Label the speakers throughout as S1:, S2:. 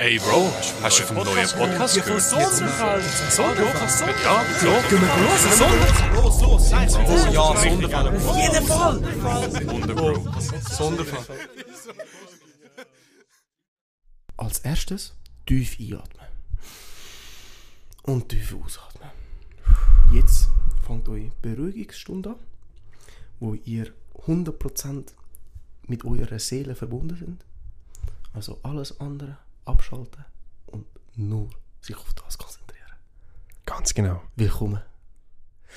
S1: Ey Bro, hast du vom neuen Podcast gehört?
S2: Sonderfall.
S1: Ja, klar.
S2: Gehen wir los? Sonderfall. Los, los. Oh ja, Sonderfall. Auf jeden Fall.
S1: Bro.
S2: Sonderfall.
S3: Als erstes tief einatmen. Und tief ausatmen. Jetzt fängt eure Beruhigungsstunde an, wo ihr 100% mit eurer Seele verbunden sind. Also alles andere abschalten und nur sich auf das konzentrieren.
S4: Ganz genau.
S3: Willkommen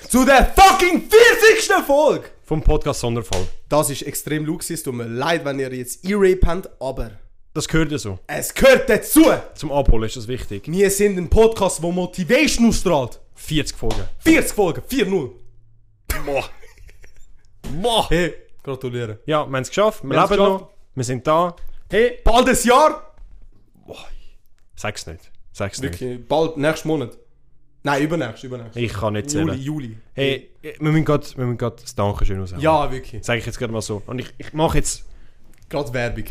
S3: zu der fucking 40. Folge!
S4: Vom Podcast Sonderfall.
S3: Das ist extrem es tut mir leid, wenn ihr jetzt E-Rape habt, aber
S4: Das gehört ja so.
S3: es gehört dazu!
S4: Zum Abholen ist das wichtig.
S3: Wir sind ein Podcast, der Motivation ausstrahlt.
S4: 40 Folgen.
S3: 40 Folgen, 4-0.
S4: Boah. Boah.
S3: Hey, gratuliere.
S4: Ja, wir haben es geschafft. Wir,
S3: Wir
S4: leben noch. Wir sind da. Hey.
S3: Bald ein Jahr!
S4: Sag's nicht. Sag's nicht.
S3: Wirklich, bald, nächsten Monat. Nein, übernächst, übernächst.
S4: Ich kann nicht zählen.
S3: Juli, Juli.
S4: Hey, wir müssen gerade wir müssen grad das Dankeschön raushauen.
S3: Ja, wirklich.
S4: Sag ich jetzt gerade mal so. Und ich, ich mache jetzt...
S3: Gerade Werbung.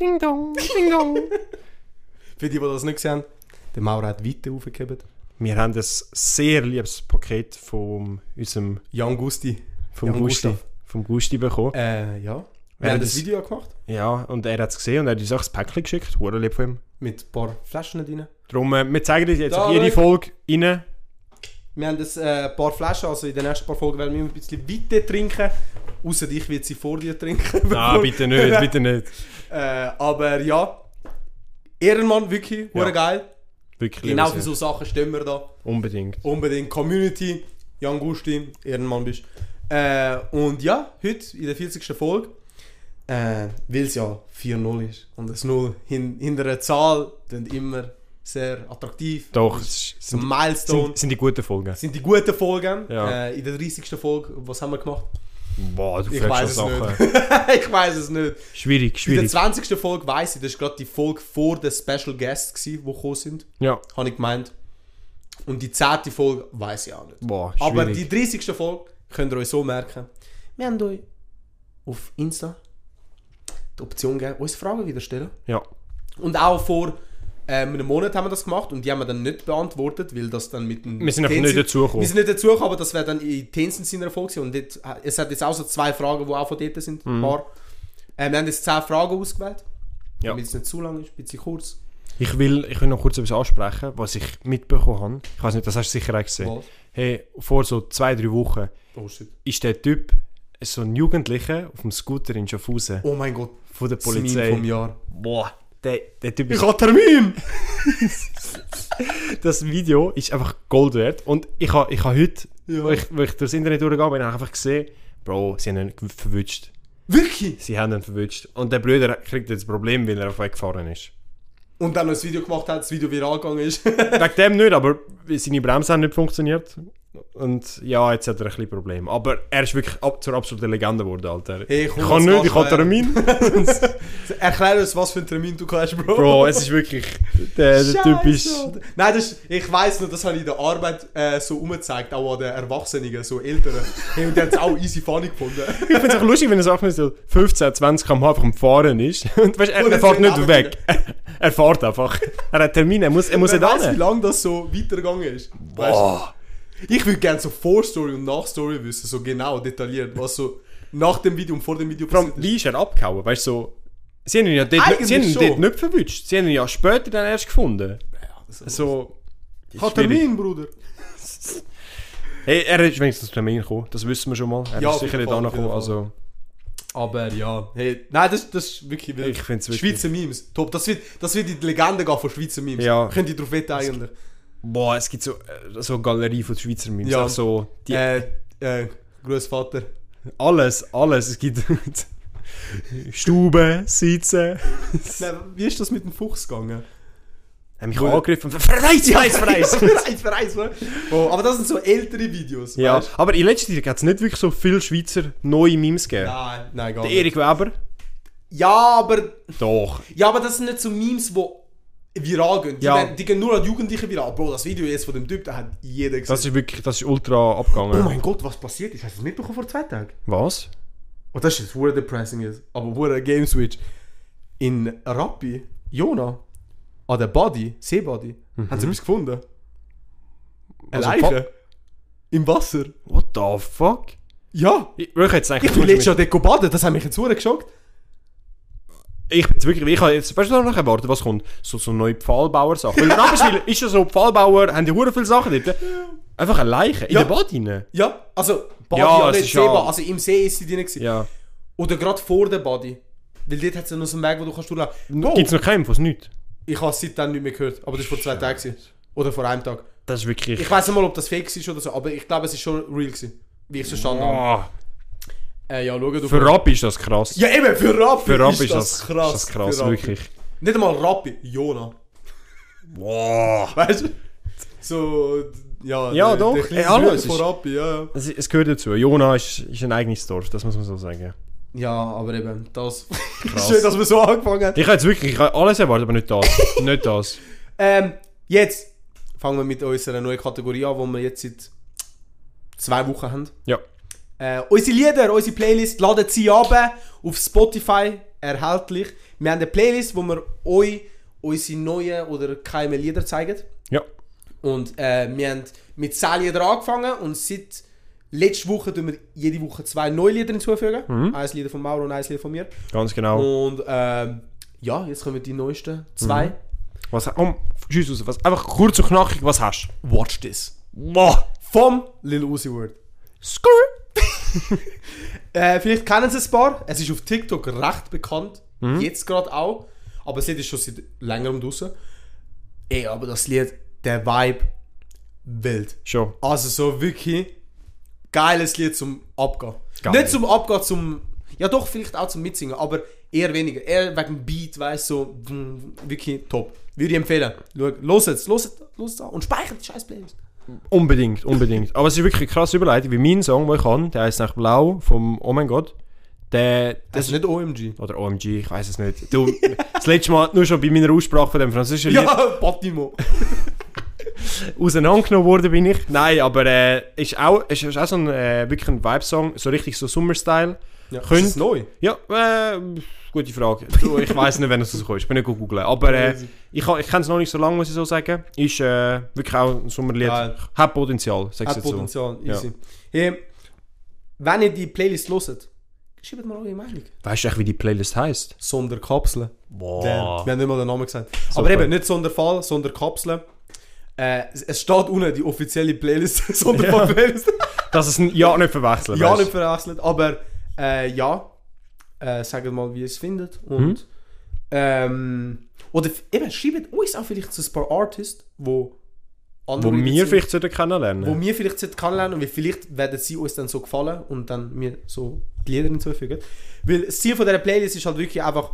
S4: Ding dong, ding dong.
S3: Für die, die das nicht gesehen haben, der Maurer hat weiter aufgehoben.
S4: wir haben ein sehr liebes Paket von unserem...
S3: Jan Gusti.
S4: Vom
S3: Jan
S4: Gusti.
S3: Gustav.
S4: Vom Gusti bekommen.
S3: Äh, ja. Wir haben
S4: das-
S3: Video gemacht.
S4: Ja, und er hat es gesehen und er hat uns auch das Päckchen geschickt. Hure lieb von ihm.
S3: Mit ein paar Flaschen drin.
S4: Darum, äh, wir zeigen euch jetzt
S3: Da,
S4: auch jede
S3: schau.
S4: Folge rein.
S3: Wir haben das, äh, ein paar Flaschen, also in den nächsten paar Folgen werden wir ein bisschen weiter trinken. Außer ich wird sie vor dir trinken.
S4: Ah, bitte nicht, bitte nicht.
S3: Äh, aber ja. Ehrenmann, wirklich, hure
S4: Ja.
S3: geil.
S4: Wirklich
S3: Genau für so Sachen stehen wir da.
S4: Unbedingt.
S3: Unbedingt Community, Jan Gusti, Ehrenmann bist. Äh, und ja, heute in der 40. Folge, äh, weil es ja 4-0 ist und das 0 hin, hinter einer Zahl klingt immer sehr attraktiv.
S4: Doch,
S3: Das
S4: es
S3: ist
S4: sind,
S3: ein Milestone.
S4: sind, sind die guten Folgen.
S3: sind die guten Folgen.
S4: Ja.
S3: Äh, in der 30. Folge, was haben wir gemacht?
S4: Boah, du
S3: Ich weiß es
S4: Sachen.
S3: nicht. ich weiß es nicht.
S4: Schwierig,
S3: In der
S4: schwierig.
S3: 20. Folge weiß ich, das war gerade die Folge vor den Special Guests, die gekommen sind.
S4: Ja,
S3: Habe ich gemeint. Und die 10. Folge weiß ich auch nicht.
S4: boah,
S3: Aber
S4: schwierig.
S3: die 30. Folge könnt ihr euch so merken. Wir haben euch auf Insta die Option gegeben, uns Fragen wieder stellen.
S4: Ja,
S3: Und auch vor ähm, einem Monat haben wir das gemacht und die haben wir dann nicht beantwortet, weil das dann mit dem...
S4: Wir sind einfach nicht dazugekommen.
S3: Wir sind nicht dazugekommen, aber das wäre dann in Tencent seiner Erfolg gewesen. Und dort, äh, es hat jetzt auch so zwei Fragen, die auch von dort sind. Ein paar. Äh, wir haben jetzt 10 Fragen ausgewählt.
S4: Mhm. Ja.
S3: Damit es nicht zu lang ist, ein bisschen kurz.
S4: ich will, ich will noch kurz etwas ansprechen, was ich mitbekommen habe. Ich weiß nicht, das hast du sicher auch gesehen.
S3: Was?
S4: Hey, vor so zwei, drei Wochen
S3: Oh
S4: ist der Typ, so ein Jugendlicher, auf dem Scooter in Schaffhausen
S3: Oh mein Gott.
S4: Von der Polizei.
S3: vom Jahr.
S4: Boah, der, der Typ ist
S3: habe Termin!
S4: das Video ist einfach Gold wert. Und ich habe ich ha heute,
S3: Ja.
S4: wo, ich, wo ich durchs Internet durchgegangen bin, habe ich einfach gesehen, Bro, sie haben ihn verwünscht.
S3: Wirklich?
S4: Sie haben ihn verwünscht. Und der Bruder kriegt jetzt ein Problem, weil er auf Weg gefahren ist.
S3: Und dann noch ein Video gemacht hat, das Video viral gegangen ist.
S4: Wegen dem nicht, aber seine Bremse haben nicht funktioniert. Und ja, jetzt hat er ein bisschen Problem. Aber er ist wirklich ab, zur absoluten Legende geworden, Alter.
S3: Hey,
S4: ich kann nicht, ich habe Termin.
S3: Erklär uns, was für einen Termin du hast, Bro.
S4: Bro, es ist wirklich... Der, der Typ ist...
S3: Scheiße, Alter. Nein, das ist, ich weiss noch, das habe ich in der Arbeit äh, so umgezeigt, auch an den Erwachsenen, so Älteren. Hey, und die haben es auch easy funny gefunden.
S4: Ich finde es auch lustig, wenn er sagt, so 15, 20 km einfach am Fahren ist. Und weißt, er,
S3: Und
S4: er fährt nicht weg. Er fährt einfach. Er hat Termine, er muss, er muss nicht
S3: weiss, wie
S4: hin.
S3: lange das so weitergegangen ist. Weißt
S4: Boah.
S3: Ich würde gerne so Vorstory und Nachstory wissen, so genau, detailliert, was so nach dem Video und vor dem Video passiert ist.
S4: wie ist er abgehauen? Weißt du, so... Sie haben ihn ja dort,
S3: Eigentlich
S4: sie haben ihn
S3: schon.
S4: dort nicht verwünscht. Sie haben ihn ja später dann erst gefunden.
S3: Das ist
S4: So...
S3: Ich habe Termin, Bruder.
S4: Hey, er ist wenigstens zum Termin gekommen, das wissen wir schon mal. Er
S3: Ja,
S4: ist
S3: auf
S4: sicher
S3: jeden
S4: nicht
S3: Fall, auf
S4: angekommen,
S3: jeden
S4: also...
S3: Aber ja, hey, nein, das, das ist wirklich wild.
S4: Ich find's wirklich-
S3: Schweizer Memes, top. Das wird, das wird in die Legende gehen von Schweizer Memes.
S4: Ja.
S3: Könnt ihr drauf wetten eigentlich.
S4: Boah, es gibt so, äh, so eine Galerie von Schweizer Memes.
S3: Ja.
S4: Auch so... Die,
S3: äh, äh, Großvater.
S4: Alles, alles. Es gibt... Stube, Sitzen...
S3: Nein, wie ist das mit dem Fuchs gegangen?
S4: Hat mich angegriffen. Verreis, verreis!
S3: Vereins, Vereins, ne? oh, Aber das sind so ältere Videos.
S4: Ja,
S3: weißt
S4: aber in letzter Zeit hat es nicht wirklich so viele Schweizer neue Memes gegeben.
S3: Nein, nein, gar
S4: Der
S3: nicht.
S4: Erik Weber?
S3: Ja, aber,
S4: Doch.
S3: ja, aber das sind nicht so Memes, die viral gehen. Die,
S4: Ja.
S3: werden- die gehen nur an Jugendliche viral. Bro, das Video jetzt von dem Typ, da hat jeder gesehen.
S4: Das ist wirklich, das ist ultra abgegangen.
S3: oh mein Gott, was passiert ist? Hast du das mitbekommen vor zwei Tagen?
S4: Was?
S3: Und das ist jetzt hure depressing ist. Aber hure Game Switch. In Rappi, Jona, an der Body, Seebody, haben sie etwas gefunden. Eine
S4: Mhm. Also
S3: Leiche. Im Wasser.
S4: What the fuck?
S3: Ja.
S4: Ich, ich,
S3: Ich bin letztes Jahr dort baden, das hat mich jetzt geschockt.
S4: Ich bin jetzt wirklich, ich habe jetzt, weißt du, noch erwartet, was kommt? So, so neue Pfahlbauer-Sachen. Weil Rapperswil ist ja so, Pfahlbauer haben die hure viele Sachen dort. Einfach eine Leiche in
S3: Ja.
S4: der Bad rein.
S3: Ja, also Body,
S4: Ja,
S3: ja, nicht
S4: ja-
S3: Seebad, also im See ist sie drin gewesen.
S4: Ja.
S3: Oder gerade vor der Body. Weil dort hat es ja noch so einen Weg, wo du kannst durchlaufen. Wow.
S4: Gibt es noch keinen von nichts?
S3: Ich habe es seitdem nicht mehr gehört, aber das war vor zwei Tagen. gewesen. Oder vor einem Tag.
S4: Das ist wirklich...
S3: Ich weiß nicht mal, ob das fake ist oder so, aber ich glaube, es ist schon real gewesen. Wie ich es verstanden habe. Äh, ja, schau, du
S4: für Rappi ist das krass.
S3: Ja, eben, für Rappi,
S4: für Rappi
S3: ist das krass.
S4: Ist das krass, wirklich.
S3: Nicht einmal Rappi, Jona.
S4: Wow.
S3: Weißt du? So, ja,
S4: Ja,
S3: der,
S4: doch.
S3: Der kleine
S4: Ey, hallo, es
S3: von
S4: ist-
S3: Rappi, ja.
S4: Es, es gehört dazu. Jona ist, ist ein eigenes Dorf, das muss man so sagen.
S3: Ja, aber eben, das.
S4: Krass.
S3: Schön, dass wir so angefangen haben.
S4: Ich habe jetzt wirklich ich alles erwartet, aber nicht das. nicht das.
S3: Ähm, jetzt fangen wir mit unserer neuen Kategorie an, die wir jetzt seit zwei Wochen haben.
S4: Ja.
S3: Äh, unsere Lieder, unsere Playlist, laden sie ab auf Spotify erhältlich. Wir haben eine Playlist, wo wir euch unsere neuen oder keine Lieder zeigen.
S4: Ja.
S3: Und äh, wir haben mit 10 Liedern angefangen und seit letzter Woche tun wir jede Woche zwei neue Lieder hinzufügen.
S4: Mhm.
S3: Eins Lied von Mauro und eins Lied von mir.
S4: Ganz genau.
S3: Und ähm, ja, jetzt kommen die neuesten zwei.
S4: Was, um, schieß raus, was, einfach kurz und knackig, was hast du?
S3: Watch this.
S4: Wow.
S3: Vom Lil Uzi Word.
S4: Skrrr.
S3: Äh, vielleicht kennen sie es ein paar. Es ist auf TikTok recht bekannt.
S4: Mhm.
S3: Jetzt gerade auch. Aber Lied ist schon seit längerem draußen. Ey, aber das Lied, der Vibe, wild.
S4: Schon.
S3: Also so wirklich geiles Lied zum Abgehen.
S4: Geil.
S3: Nicht zum Abgehen, zum. Ja doch, vielleicht auch zum Mitsingen, aber eher weniger. Eher wegen dem Beat, weißt du, so wirklich top. Würde ich empfehlen. Schau, los jetzt, los jetzt, los jetzt und speichert die scheiß Playlist.
S4: Unbedingt, unbedingt. Aber es ist wirklich eine krasse Überleitung, wie mein Song, den ich kann, der heißt nach Blau vom Oh mein Gott. Der,
S3: Das ist nicht OMG.
S4: oder OMG, ich weiß es nicht. Du, das letzte Mal nur schon bei meiner Aussprache von dem französischen Lied
S3: Ja, Patimo.
S4: auseinandergenommen worden bin ich. Nein, aber äh, ist auch, ist, ist auch so ein äh, wirklich ein Vibe-Song, so richtig so Summer-Style.
S3: Ja,
S4: Könnt-
S3: ist neu?
S4: Ja, äh, gute Frage. Du, ich weiß nicht, wenn es rauskommt. Ich bin nicht gut googeln. Aber äh, ich, ich kenne es noch nicht so lange, muss ich so sagen. Ist äh, wirklich auch ein Sommerlied.
S3: Geil.
S4: Hat Potenzial, sagst
S3: Hat
S4: du so.
S3: Potenzial,
S4: Ja.
S3: easy. Hey, wenn ihr die Playlist hört, schreibt mal eure Meinung.
S4: Weißt du echt, wie die Playlist heisst?
S3: Sonderkapseln.
S4: Boah.
S3: Damn, Wir haben nicht mal den Namen gesagt.
S4: Super.
S3: Aber eben, nicht Sonderfall, Sonderkapseln. Äh, es- steht unten die offizielle Playlist, Sonderfall-Playlist.
S4: Dass es ein Ja nicht verwechseln
S3: ja,
S4: weißt.
S3: nicht verwechselt, aber äh, ja. Äh, sagt mal, wie ihr es findet. Und,
S4: Mhm.
S3: ähm, oder eben, schreibt uns auch vielleicht so ein paar Artists, wo
S4: Wo
S3: andere
S4: wir
S3: sind,
S4: vielleicht sollten kennenlernen
S3: wo wir vielleicht sollten kennenlernen und vielleicht werden sie uns dann so gefallen und dann mir so die Lieder hinzufügen. Weil das Ziel von dieser Playlist ist halt wirklich einfach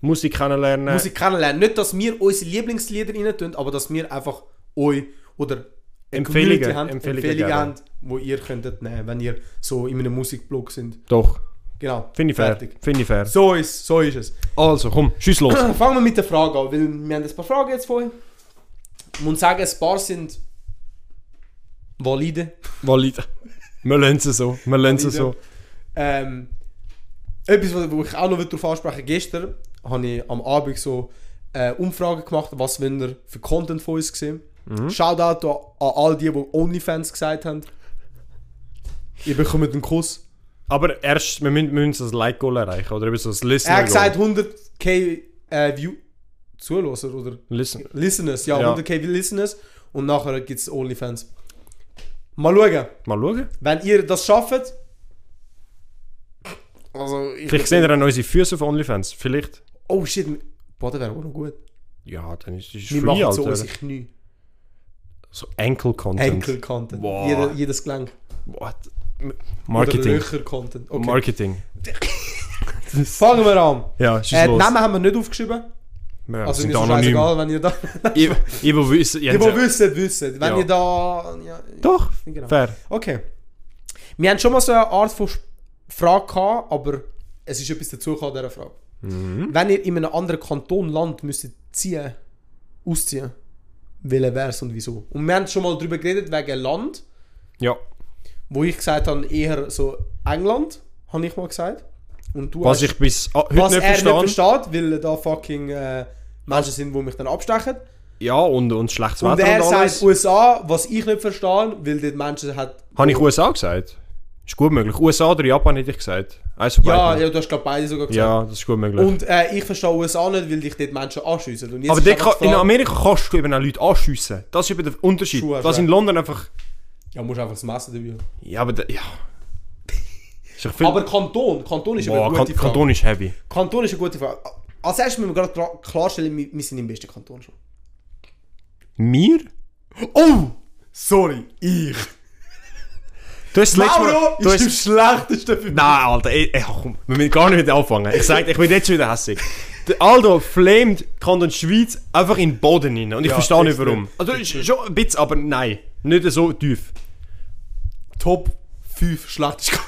S4: Musik kennenlernen.
S3: Musik kennenlernen. Nicht, dass wir unsere Lieblingslieder rein tun, aber dass wir einfach euch oder
S4: Empfehlungen,
S3: haben,
S4: Empfehlungen
S3: haben, wo ihr könntet nehmen, wenn ihr so in einem Musikblog sind.
S4: Doch.
S3: Genau.
S4: Finde ich fair.
S3: Fertig.
S4: Finde ich fair.
S3: So ist, so ist es.
S4: Also, komm, schieß los.
S3: Fangen wir mit der Frage an, weil wir haben ein paar Fragen jetzt vorhin. Ich muss sagen, ein paar sind valide.
S4: Valide. Wir lernen es so. Wir lernen es so.
S3: Ähm, etwas, wo ich auch noch darauf ansprechen Gestern habe ich am Abend so äh, Umfragen gemacht, was ihr für Content von uns gesehen.
S4: Mhm.
S3: Shoutout an all die, die OnlyFans gesagt haben. Ihr bekommt einen Kuss.
S4: Aber erst, wir müssen, wir müssen das Like-Goal erreichen. Oder eben so das listener
S3: Er hat gesagt 100k äh, View Zuhörer oder
S4: Listen.
S3: Listeners. Ja,
S4: Ja.
S3: 100k Listeners. Und nachher gibt es OnlyFans. Mal schauen.
S4: Mal schauen.
S3: Wenn ihr das schafft. Also, ich
S4: Vielleicht sehen wir dann unsere Füße auf OnlyFans. Vielleicht.
S3: Oh shit, Boah, das wäre auch noch gut.
S4: Ja, dann ist es
S3: Wir machen so unsere Knie.
S4: So Ankle-Content.
S3: Henkel-Content.
S4: Wow.
S3: Jeder, jedes Gelenk.
S4: What? Marketing.
S3: Löcher-Content. Okay.
S4: Marketing.
S3: Fangen wir an.
S4: Ja, schieß
S3: Äh,
S4: los.
S3: Namen haben wir nicht aufgeschrieben.
S4: Ja,
S3: Also
S4: sind anonym.
S3: scheißegal, wenn ihr da...
S4: Ich, ich will wissen.
S3: Die, die wissen, wissen. Wenn
S4: Ja.
S3: ihr da... Ja,
S4: Doch,
S3: genau.
S4: fair.
S3: Okay. Wir haben schon mal so eine Art von Frage gehabt, aber es ist etwas dazugekommen an dieser Frage.
S4: Mhm.
S3: Wenn ihr in einem anderen Kanton, Land müsstet ziehen, ausziehen, welcher wäre es und wieso? Und wir haben schon mal darüber geredet, wegen Land,
S4: Ja.
S3: Wo ich gesagt habe, eher so England, habe ich mal gesagt. Und du
S4: Was
S3: hast,
S4: ich bis ah, heute
S3: was
S4: nicht
S3: er
S4: verstehe.
S3: nicht versteht, weil da fucking äh, Menschen sind, die mich dann abstechen.
S4: Ja, und, und schlechtes
S3: Und
S4: Wetter
S3: er
S4: und
S3: sagt
S4: alles.
S3: USA, was ich nicht verstehe, weil dort Menschen hat...
S4: Habe ich USA gesagt? Ist gut möglich. USA oder Japan hätte ich gesagt. Eins von
S3: Ja, ja, du hast glaube beide sogar gesagt.
S4: ja, das ist gut möglich.
S3: Und äh, ich verstehe USA nicht, weil dich dort Menschen anschiessen. Und
S4: aber
S3: ist
S4: kann, in Amerika kannst du eben auch Leute anschiessen. Das ist eben der Unterschied.
S3: Schuhe du
S4: in London einfach...
S3: Ja, musst einfach das Messer dabei haben.
S4: Ja, aber... da- Ja. Ist doch viel-
S3: Aber Kanton, Kanton ist
S4: Boah,
S3: eine
S4: kan
S3: gute Frage.
S4: Kanton ist heavy.
S3: Kanton ist eine gute Frage. Als erstes müssen wir gerade klar- klarstellen, wir, wir sind im besten Kanton schon.
S4: Wir?
S3: Oh! Sorry, ich.
S4: Du hast das letzte Mal...
S3: Mauro
S4: Du
S3: ist im
S4: hast,
S3: schlechtesten für mich.
S4: Nein, Alter, ey, ey, komm, wir müssen gar nicht wieder anfangen. Ich sag ich bin jetzt schon wieder hässlich. Der Aldo flamed Kanton Schweiz einfach in den Boden rein. Und ich
S3: Ja,
S4: verstehe nicht
S3: extrem.
S4: warum. Also ist schon ein bisschen, aber nein. Nicht so tief.
S3: Top 5 schlechteste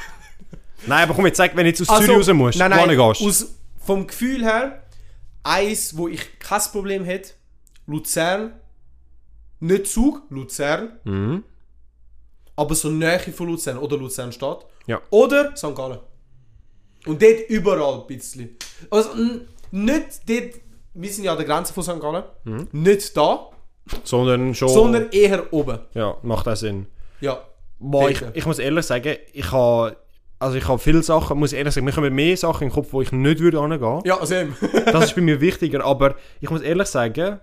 S4: Nein, aber komm, jetzt sag, wenn du jetzt aus
S3: Also,
S4: Zürich raus musst,
S3: nein, nein,
S4: gehst
S3: aus, vom Gefühl her, eins, wo ich kein Problem hätte, Luzern, nicht Zug, Luzern,
S4: Mhm.
S3: aber so Nähe von Luzern oder Luzernstadt.
S4: Ja.
S3: Oder St. Gallen. Und dort überall ein bisschen. Also nicht dort, wir sind ja an der Grenze von St. Gallen,
S4: Mhm.
S3: nicht da,
S4: Sondern schon...
S3: sondern eher oben.
S4: Ja, macht auch Sinn.
S3: Ja.
S4: Boah, ich, ich muss ehrlich sagen, ich habe... Also ich habe viele Sachen, muss ich ehrlich sagen, mir kommen mehr Sachen in den Kopf, wo ich nicht würde hingehen.
S3: Ja, eben.
S4: Das ist bei mir wichtiger, aber ich muss ehrlich sagen,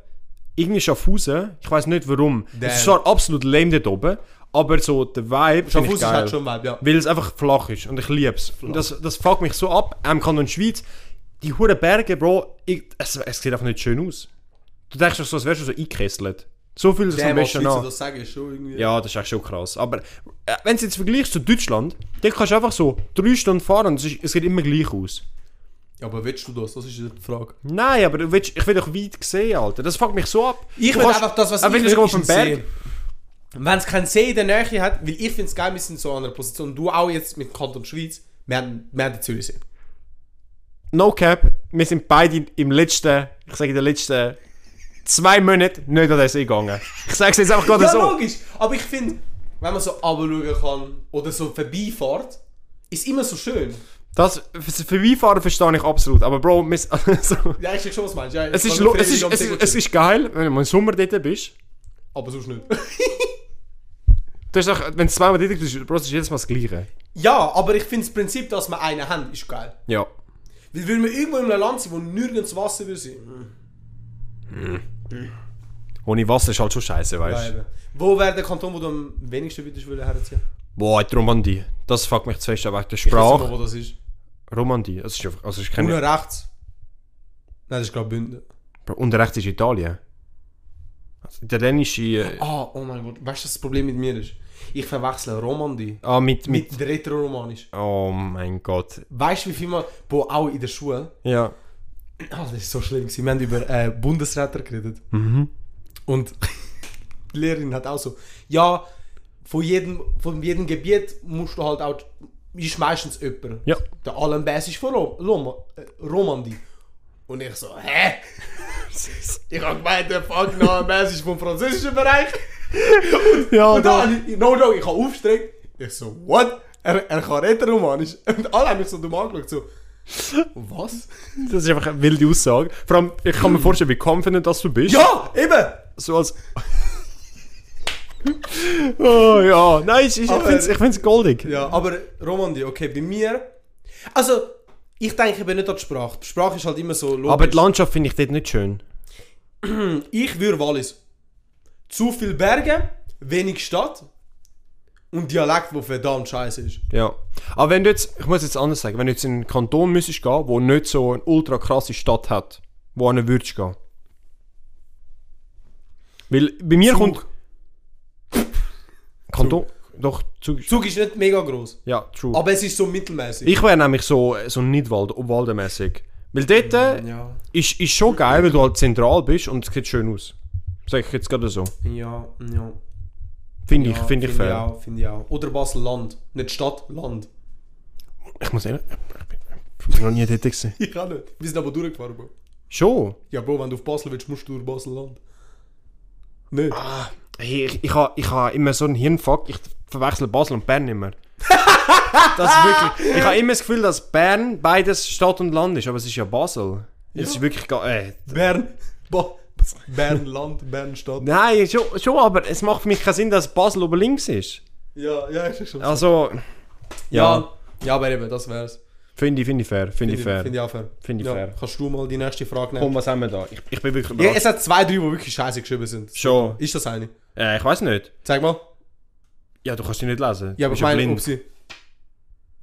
S4: irgendwie Schaffhausen, ich weiß nicht warum. Es ist zwar absolut lame dort oben, aber so der Vibe ich
S3: Schaffhausen ist
S4: geil.
S3: halt schon Vibe, ja.
S4: Weil es einfach flach ist und ich liebe es. Das, das fuckt mich so ab. Am Kanton Schweiz, die hohen Berge, Bro, ich, es, es sieht einfach nicht schön aus. Du denkst doch so, als wärst du so eingekesselt. So viel das am
S3: Der, was Schweizer
S4: an.
S3: das sagen, ist schon irgendwie...
S4: Ja, das ist echt schon krass. Aber äh, wenn du jetzt vergleichst zu Deutschland, dann kannst du einfach so drei Stunden fahren und es, ist, es sieht immer gleich aus.
S3: Ja, aber willst du das? Das ist die Frage.
S4: Nein, aber du willst, ich will doch weit sehen, Alter. Das fuckt mich so ab.
S3: Ich will einfach das, was
S4: aber
S3: ich will,
S4: auf dem Berg.
S3: Wenn es keinen See in der Nähe hat, weil ich finde es geil, wir sind so an einer Position, du auch jetzt mit Kanton Schweiz, wir haben, wir haben den Zürichsee.
S4: No cap, wir sind beide im letzten, ich sage in den letzten zwei Monaten nicht an See gegangen. Ich sage es jetzt einfach gerade
S3: Ja,
S4: so.
S3: logisch. Aber ich finde, wenn man so runterschauen kann oder so vorbeifährt, ist immer so schön.
S4: Das Vorbeifahren verstehe ich absolut. Aber Bro, wir, also,
S3: Ja, ich weiß schon, was meinst. Ja,
S4: es, ist, es, ist, es, ist, es ist geil, wenn du im Sommer dort bist.
S3: Aber sonst nicht.
S4: Du hast doch, wenn du zweimal dort bist, Bro, das ist jedes Mal das Gleiche.
S3: ja, aber ich finde das Prinzip, dass wir einen haben, ist geil.
S4: Ja.
S3: Weil würden wir irgendwo in einem Land sein, wo nirgends Wasser will sein.
S4: Ohne Wasser ist halt schon scheiße,
S3: Ja,
S4: weißt du.
S3: eben. Wo wäre der Kanton, wo du am wenigsten würdest wollen herziehen?
S4: Boah, die Romandie. Das fuckt mich zuerst ab wegen der
S3: Ich weiß nicht
S4: Sprache.
S3: wo das ist.
S4: Romandie. Das ist einfach, also ich
S3: Unten
S4: kenne.
S3: rechts. Nein, das ist glaube Bünden.
S4: Und rechts ist Italien. Also, Italienische. Äh,
S3: Ah, oh mein Gott. Weißt du, was das Problem mit mir ist? Ich verwechsel Romandie
S4: ah, mit, mit.
S3: mit Retro-Romanisch.
S4: Oh mein Gott.
S3: Weißt du, wie viel mal, wo auch in der Schule,
S4: Ja.
S3: Ah, das ist so schlimm. gewesen. Wir haben über äh, Bundesräte geredet. Und die Lehrerin hat auch so, ja, von jedem, von jedem Gebiet musst du halt auch, ist meistens jemand.
S4: Ja.
S3: Der Allenbäs ist von Rom, Loma, äh, Romandie. Und ich so, hä? ich hab gemeint, der fucking Allenbäs ist vom französischen Bereich.
S4: Ja,
S3: Und dann, ich- no joke, ich habe aufgestreckt. Ich so, what? Er, er kann Rätoromanisch. Und alle haben mich so dumm angeschaut, so, was?
S4: Das ist einfach eine wilde Aussage. Vor allem, ich kann mir vorstellen, wie confident dass du bist.
S3: Ja, eben!
S4: So als. oh ja. Nein, ich, ich, ich
S3: Aber-
S4: finde es ich find's goldig.
S3: Ja, aber Romandie, okay, bei mir. Also, ich denke eben nicht an die Sprache. Die Sprache ist halt immer so logisch.
S4: Aber die Landschaft finde ich dort nicht schön.
S3: ich würde Wallis. Zu viel Berge, wenig Stadt und Dialekt, wo verdammt scheiße ist.
S4: Ja. Aber wenn du jetzt, ich muss jetzt anders sagen, wenn du jetzt in einen Kanton müsstest gehen, wo nicht so eine ultra krasse Stadt hat, wo an würdest gehen. Weil bei mir
S3: Zug.
S4: kommt. Kanton. Doch, Zug.
S3: Zug ist nicht mega groß,
S4: Ja, true.
S3: aber es ist so mittelmäßig.
S4: ich wäre nämlich so, so Nidwald, Obwaldenmäßig. Weil dort äh,
S3: ja,
S4: ist, ist schon geil, weil du halt zentral bist und es sieht schön aus. Sag ich jetzt gerade so.
S3: ja, ja.
S4: Finde ich,
S3: ja,
S4: finde ich
S3: Finde ich
S4: fair.
S3: auch, finde ich auch. Oder Basel-Land. Nicht Stadt, Land.
S4: Ich muss ehrlich, ich bin noch nie dort gewesen.
S3: Ich auch nicht. Wir sind aber durchgefahren, Bro.
S4: Schon?
S3: Ja, Bro, wenn du auf Basel willst, musst du durch Basel-Land. Nicht?
S4: Hey, ich, ich habe ich ha immer so einen Hirnfuck, ich verwechsel Basel und Bern immer. das ist wirklich. Ich habe immer das Gefühl, dass Bern beides Stadt und Land ist, aber es ist ja Basel. Es ist wirklich. Äh,
S3: Bern. Ba- Bern Land, Bern Stadt.
S4: Nein, schon, schon, aber es macht für mich keinen Sinn, dass Basel oben links ist.
S3: Ja, ja, ist schon.
S4: Also, ja,
S3: ja. Ja, aber eben, das wär's.
S4: finde ich, finde ich fair, finde ich fair.
S3: Finde ich auch fair.
S4: Finde ich
S3: ja.
S4: fair.
S3: Kannst du mal die nächste Frage
S4: Komm,
S3: nehmen?
S4: was haben wir da? Ich, ich bin wirklich
S3: Ja, es hat zwei, drei, die wirklich scheiße geschrieben sind.
S4: Schon.
S3: Ist das eine?
S4: Äh, ich weiß nicht.
S3: Zeig mal.
S4: Ja, du kannst sie nicht lesen.
S3: Ja, aber ich meine, ob sie...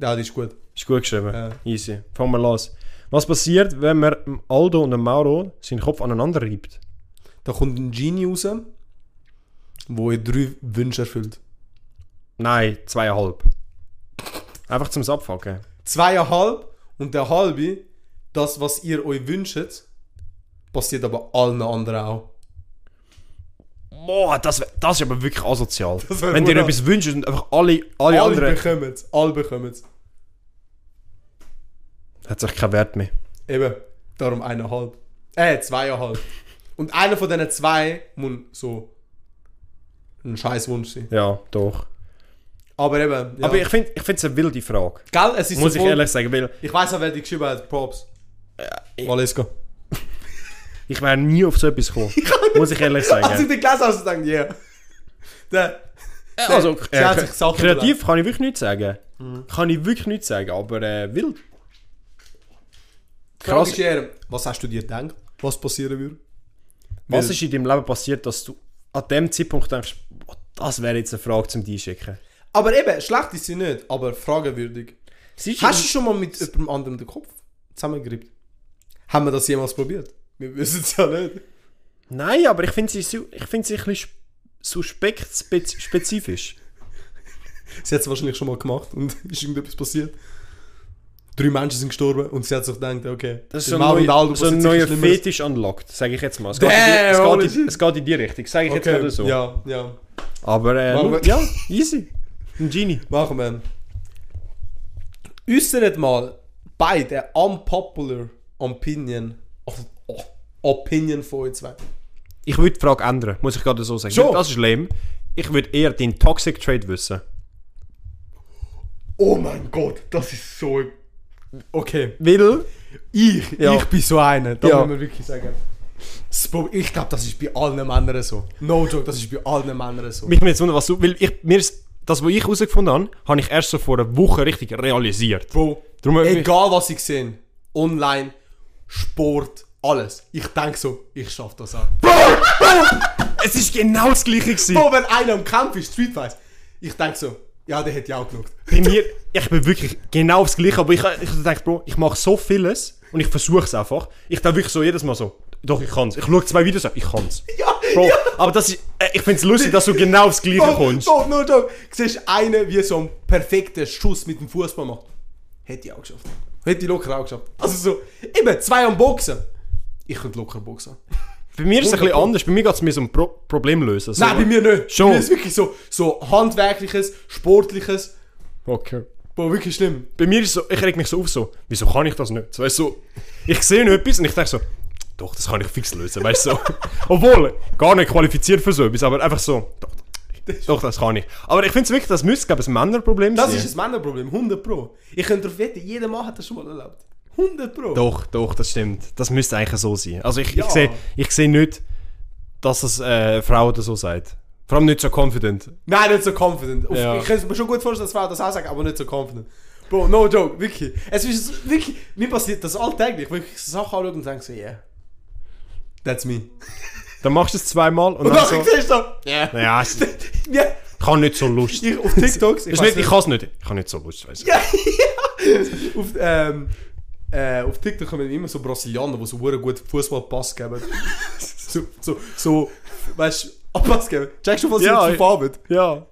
S3: Ja, die ist gut.
S4: Ist gut geschrieben.
S3: Ja.
S4: Easy. Fangen wir los. Was passiert, wenn man Aldo und Mauro seinen Kopf aneinander reibt?
S3: Da kommt ein Genie raus, wo ihr drei Wünsche erfüllt.
S4: Nein, zweieinhalb. Einfach zum Abfucken.
S3: Zweieinhalb und der halbe, das, was ihr euch wünscht, passiert aber allen anderen auch.
S4: Boah, das, wär- das ist aber wirklich asozial. Wenn
S3: brutal.
S4: etwas wünschst und einfach alle, alle,
S3: Alle
S4: anderen...
S3: bekommen es. Alle bekommen es.
S4: Hat sich keinen Wert mehr.
S3: Eben, darum eineinhalb. Äh, zweieinhalb. Und einer von diesen zwei muss so ein Scheißwunsch sein.
S4: Ja, doch.
S3: Aber eben, ja.
S4: Aber ich finde ich es eine wilde Frage.
S3: Gell, es ist
S4: Muss
S3: so
S4: ich ehrlich sagen, weil
S3: Ich weiß auch, wer die geschrieben hat. Props.
S4: ich-
S3: Valeska.
S4: ich wäre nie auf so etwas gekommen. Muss ich ehrlich sagen.
S3: Als ich den gelesen habe, habe ich gedacht, yeah. Der,
S4: Also,
S3: Sie hat
S4: äh,
S3: Sachen
S4: kreativ kann ich wirklich nichts sagen. Kann ich wirklich nichts sagen, aber äh, wild.
S3: Frage
S4: Krass.
S3: ist eher, was hast du dir gedacht, was passieren würde?
S4: Was
S3: Weil-
S4: ist in deinem Leben passiert, dass du an dem Zeitpunkt denkst, boah, das wäre jetzt eine Frage zum Einschicken?
S3: Aber eben, schlecht ist sie nicht, aber fragewürdig.
S4: Siehst
S3: Hast du schon mal mit jemandem anderem den Kopf zusammengerippt? Haben wir das jemals probiert? Wir wissen es ja nicht.
S4: Nein, aber ich finde sie, ich find sie ein bisschen suspekt spez spezifisch.
S3: Sie hat es wahrscheinlich schon mal gemacht und ist irgendetwas passiert. Drei Menschen sind gestorben und sie hat sich gedacht, okay,
S4: Das ist so ein, so neuer
S3: sicher Schlimmeres.
S4: Fetisch unlocked, sage ich jetzt mal. Es geht,
S3: Damn,
S4: in, die, es, geht in, es geht in die Richtung, sage ich jetzt
S3: Okay,
S4: gerade so.
S3: ja, ja.
S4: Aber äh, ja, easy. Ein Genie.
S3: Machen wir. Äußert mal beide unpopular opinion, oh, opinion von euch zwei.
S4: Ich würde die Frage ändern, muss ich gerade so sagen.
S3: Schon?
S4: Das ist lame. Ich würde eher den Toxic Trade wissen.
S3: Oh mein Gott, das ist so... Okay.
S4: Weil,
S3: Ich,
S4: Ja.
S3: ich bin so einer, da
S4: Ja.
S3: muss man wirklich sagen. Ich glaube, das ist bei allen Männern so. No joke, das ist bei allen Männern so.
S4: mich jetzt wundern, was du. Weil ich, mir ist, das, was ich herausgefunden habe, habe ich erst so vor einer Woche richtig realisiert.
S3: Bro,
S4: Darum
S3: egal was ich sehe, online, Sport, alles. Ich denke so, ich schaffe das auch.
S4: Es ist genau das gleiche gewesen.
S3: Bro, wenn einer am Kampf ist, Street Fight, ich denke so, ja, der hätte ja auch genug.
S4: Bei mir, ich bin wirklich genau das gleiche, aber ich, ich denke, Bro, ich mache so vieles und ich versuche es einfach. Ich denke wirklich so jedes Mal so, doch, ich kann's. Ich schaue zwei Videos an, ich kann's.
S3: Ja,
S4: Bro, aber das ist, äh, ich finde es lustig, dass du genau das gleiche
S3: Bro,
S4: kommst.
S3: Bro, no joke. Siehst einen, wie so einen perfekten Schuss mit dem Fußball macht. Hätte ich auch geschafft. Hätte ich locker auch geschafft. Also so, eben, zwei am Boxen. Ich könnte locker boxen.
S4: Bei mir ist es ein bisschen
S3: 100%.
S4: anders. Bei mir geht es mir so um Pro Problem lösen. So.
S3: Nein, bei mir nicht.
S4: Schon.
S3: Bei mir ist wirklich so, so handwerkliches, sportliches.
S4: Okay.
S3: Bro, wirklich schlimm.
S4: Bei mir ist so, ich reg mich so auf so, wieso kann ich das nicht? So, weißt, du, so, ich sehe noch etwas und ich denke so, doch, das kann ich fix lösen, weißt du, so. Obwohl, gar nicht qualifiziert für so etwas, aber einfach so, doch, doch das kann ich. Aber ich finde es wirklich, das müsste, glaube ein Männerproblem
S3: Das
S4: sein.
S3: ist ein Männerproblem, 100 Pro. Ich könnte darauf wetten, jeder Mann hat das schon mal erlebt. 100 Pro.
S4: Doch, doch, das stimmt. Das müsste eigentlich so sein. Also ich,
S3: Ja.
S4: ich sehe ich seh nicht, dass es äh, Frau oder so sagt. Vor allem nicht so confident.
S3: Nein, nicht so confident. Auf,
S4: Ja.
S3: Ich kann mir schon gut vorstellen, dass Frauen das auch sagen, aber nicht so confident. Bro, no joke, wirklich. Es ist wirklich, mir passiert das alltäglich. Wirklich Sachen anschauen und denke so, yeah. That's me.
S4: Dann machst du es zweimal und,
S3: Und
S4: dann
S3: dann
S4: so,
S3: siehst du, yeah.
S4: naja, es
S3: Ja,
S4: kann nicht so lustig.
S3: ich auf TikToks, ich
S4: nicht, ich kann es nicht. Ich kann nicht so lustig, weißt du.
S3: Ja, ja. Auf, ähm, äh, auf TikTok kommen immer so Brasilianer, die so hure gut Fußballpass geben. so, so, so, weißt du, Pass geben. Checkst du, was
S4: Ja, ich-
S3: auf Arbeit?
S4: Ja.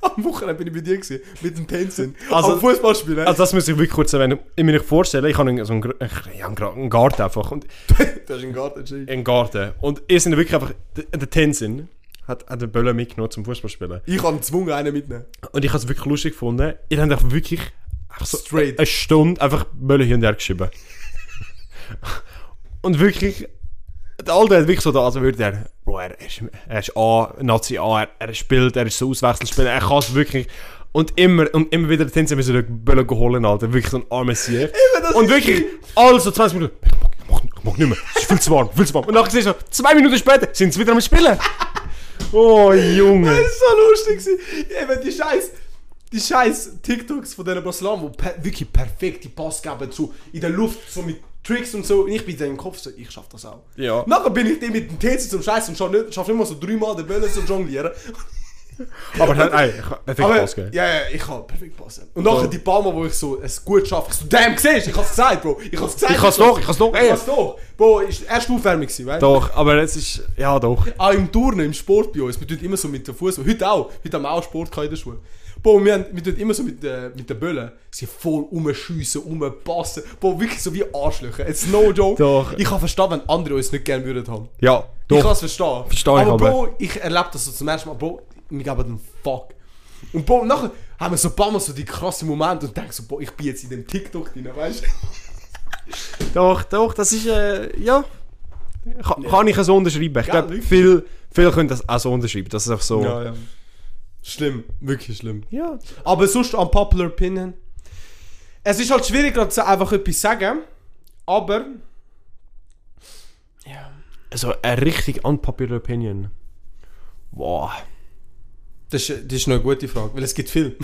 S3: Am Wochenende bin ich bei dir gewesen, mit dem Tänzen.
S4: Also-
S3: am Fußball spielen.
S4: Also das muss ich wirklich kurz erwähnen. Ich muss mir vorstellen, ich habe so einen, Gr- äh, ja, einen einen Garten einfach. Und,
S3: das ist ein Garten, Jay.
S4: einen Garten. Und ihr sind wirklich einfach, der, Tenzin hat, hat den Böller mitgenommen zum Fußballspielen.
S3: Ich habe gezwungen, einen mitnehmen.
S4: Und ich habe es wirklich lustig gefunden. Ihr habt einfach wirklich einfach so
S3: Straight.
S4: eine Stunde einfach Böller hier und her geschrieben. und wirklich, der Alte hat wirklich so da, also würde er, Bro, er ist, er ist A, Nazi A, er, er spielt, er ist so Auswechselspieler, er kann es wirklich. Und immer, und immer wieder den Tänzer müssen holen, Alter. Wirklich so ein armer Sieg. Und wirklich, alle so 20 Minuten, ich mach, ich mach, nicht mehr, es ist viel zu warm, viel zu warm. Und nachher siehst du, zwei Minuten später sind sie wieder am Spielen. Oh, Junge.
S3: Das ist so lustig. Eben die scheiß, die scheiß TikToks von diesen Brasilianern, die per wirklich perfekte Pass geben, so in der Luft, so mit Tricks und so. Und ich bin dann im Kopf so, ich schaff das auch.
S4: Ja.
S3: Nachher bin ich dann mit dem TC zum Scheiß und schaff nicht, schaff nicht mal so dreimal den Böllen zu jonglieren.
S4: Aber er hat, ey, ich hab perfekt
S3: Aber,
S4: Pass gegeben.
S3: ja, ja, ich kann perfekt passen. Und nachher die paar Mal, wo ich so es gut schaffe, ich so, damn, siehst du, ich hab's gesagt, Bro. Ich hab's gesagt.
S4: Ich kann's doch, ich kann's doch,
S3: Ich
S4: ey.
S3: hab's doch. Bro, ist erst Aufwärmung gewesen, weißt du?
S4: Doch, aber es ist, ja doch.
S3: Auch im Turnen, im Sport bei uns, wir tun immer so mit dem Fuß, heute auch, heute haben wir auch Sport in der Schule. Boah, wir, haben, wir tun immer so mit, äh, mit den Böllen, sie voll rumschiessen, rumpassen, boah, wirklich so wie Arschlöcher. It's no joke.
S4: Doch.
S3: Ich kann verstehen, wenn andere uns nicht gerne würden haben.
S4: Ja,
S3: Ich kann
S4: doch.
S3: es verstehen.
S4: Verstehe ich
S3: aber.
S4: aber.
S3: Bro, ich erlebe das so zum ersten Mal, Bro, wir geben den Fuck. Und Bro, nachher haben wir so ein paar Mal so die krassen Momente und denken so, Bro, ich bin jetzt in dem TikTok drin, weißt du?
S4: Doch, doch, das ist, äh, ja. Kann, kann ich so unterschreiben. Ich
S3: Ja,
S4: glaube,
S3: wirklich.
S4: viel, können das auch so unterschreiben. Das ist einfach so.
S3: ja. Schlimm, wirklich schlimm.
S4: ja.
S3: Aber sonst unpopular opinion. Es ist halt schwierig, gerade so einfach etwas sagen. Aber. Ja.
S4: Also, eine richtig unpopular Opinion. Boah.
S3: Das ist, das ist eine gute Frage, weil es gibt viel.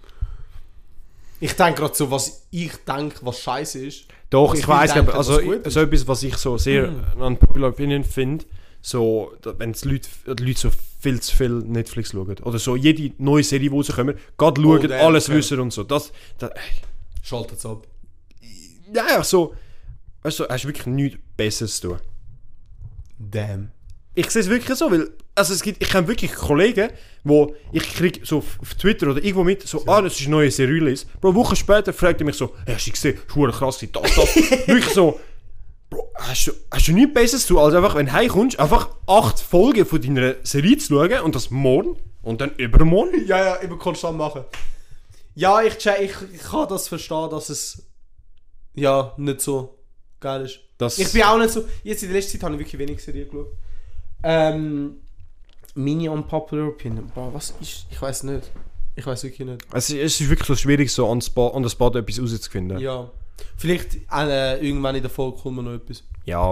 S3: ich denke gerade so, was ich denke, was scheiße ist.
S4: Doch, ich weiß
S3: denken,
S4: also so etwas, was ich so sehr an Popular Opinion finde, so, wenn die Leute, die Leute so viel zu viel Netflix schauen. Oder so jede neue Serie, die rauskommt, gerade schauen,
S3: damn,
S4: alles
S3: okay.
S4: wissen und so. Das, das,
S3: Schaltet es ab.
S4: ja, so, du, hast wirklich nichts Besseres zu tun.
S3: Damn.
S4: Ich sehe es wirklich so, weil, also es gibt, ich kenne wirklich Kollegen, wo ich krieg so auf, Twitter oder irgendwo mit, so, ah, das ist eine neue Serie. Bro, Wochen später fragt er mich so, hey, hast du gesehen, das ist krass, das, das. wirklich so, hast du, hast du nichts Besseres zu als einfach, wenn du heimkommst, einfach acht Folgen von deiner Serie zu schauen und das morgen und dann übermorgen?
S3: Ja, ja, immer konstant machen. Ja, ich, ich, ich kann das verstehen, dass es. Ja, nicht so geil ist.
S4: Das,
S3: Ich bin auch nicht so. Jetzt in der letzten Zeit habe ich wirklich wenig Serien geschaut. Ähm. Meine unpopular opinion. Boah, was ist. Ich weiß nicht. Ich weiß wirklich nicht.
S4: es, ist, es ist wirklich so schwierig, so an, Spot, an der Spot etwas rauszufinden. Ja.
S3: Vielleicht äh, irgendwann in der Folge kommt mir noch etwas.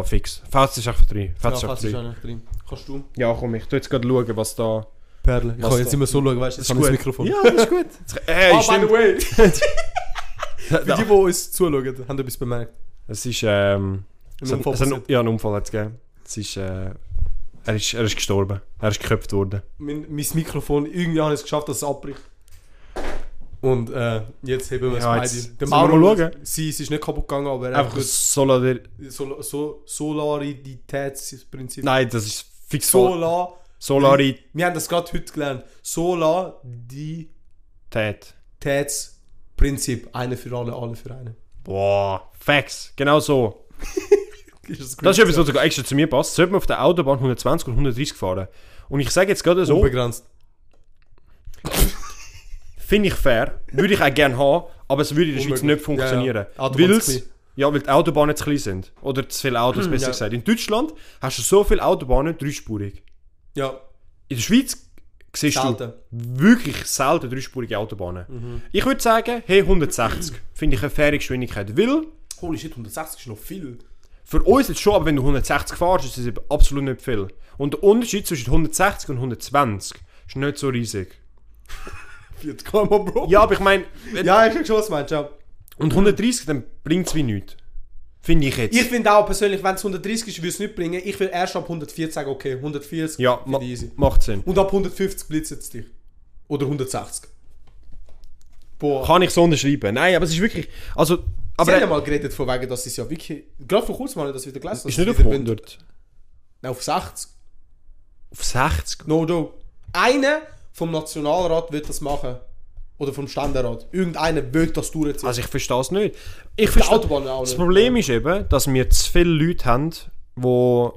S4: fix. Fast ist einfach drin.
S3: Ja,
S4: Fast ist
S3: fast
S4: einfach
S3: ist
S4: drin.
S3: Kannst du?
S4: Ja, komm, ich tu jetzt gerade schauen, was da...
S3: Perle. Ich
S4: Was
S3: kann jetzt
S4: da?
S3: immer so schauen, weißt du? Jetzt habe ich das Mikrofon.
S4: Ja, das ist gut. Hey,
S3: Ah, by
S4: stimmt.
S3: the way. Für die, die uns zuschauen, haben etwas bemerkt.
S4: Es ist, ähm... es hat-
S3: Unfall
S4: es hat-
S3: passiert.
S4: Ja, einen Unfall hat es gegeben. Es ist, äh... Er ist, er ist gestorben. Er ist geköpft worden.
S3: mein, mein Mikrofon, irgendwie habe ich es geschafft, dass es abbricht. Und äh, jetzt heben wir es
S4: Ja,
S3: beide. Der
S4: wir
S3: Mauro, sie, sie ist nicht kaputt gegangen, aber
S4: Einfach
S3: einfach
S4: Solar...
S3: so, so, Solaritätsprinzip.
S4: Nein, das ist fix.
S3: Solar.
S4: Solarität.
S3: Wir haben das gerade heute gelernt. Solaritätsprinzip. Eine für alle, alle für eine.
S4: Boah, Facts. Genau so.
S3: Ist das,
S4: Das ist etwas, was sogar extra zu mir passt. Sollte man auf der Autobahn 120 und 130 fahren. Und ich sage jetzt gerade so,
S3: Unbegrenzt.
S4: Finde ich fair, würde ich auch gerne haben, aber es würde in der Schweiz nicht funktionieren.
S3: Ja, ja.
S4: Weil's- ja, weil die Autobahnen zu klein sind. Oder zu viele Autos, besser
S3: Ja.
S4: gesagt. In Deutschland hast du so viele Autobahnen, dreispurig.
S3: Ja,
S4: In der Schweiz siehst
S3: Selten.
S4: du wirklich selten dreispurige Autobahnen. Ich würde sagen, hey, 160 finde ich eine faire Geschwindigkeit. Weil,
S3: holy shit, 160 ist noch viel.
S4: für uns jetzt schon, aber wenn du 160 fährst, ist das absolut nicht viel. Und der Unterschied zwischen 160 und 120 ist nicht so riesig.
S3: 40 km Bro.
S4: Ja, aber ich meine,
S3: Ja, was du meinst, ja.
S4: und 130, dann bringt es wie nichts. Finde ich jetzt.
S3: Ich finde auch persönlich, wenn es 130 ist, würde es nicht bringen. Ich will erst ab 140 sagen, okay, 140
S4: ja, ma
S3: easy.
S4: macht Sinn.
S3: Und ab 150 blitzt es dich. Oder 160. Boah.
S4: Kann ich so unterschreiben. Nein, aber es ist wirklich. Also,
S3: Sie
S4: aber
S3: haben ja mal geredet von wegen, dass sie es ja wirklich... Gerade vor kurzem habe ich das wieder gelesen.
S4: ist
S3: sie
S4: nicht auf
S3: wieder
S4: 100.
S3: Nein, auf 60.
S4: Auf 60.
S3: No joke. Einer vom Nationalrat wird das machen. Oder vom Ständerat. Irgendeiner will das durchziehen.
S4: Also ich verstehe es nicht. Ich verstehe.
S3: Autobahn auch
S4: Das
S3: nicht.
S4: Problem ist eben, dass wir zu viele Leute haben, die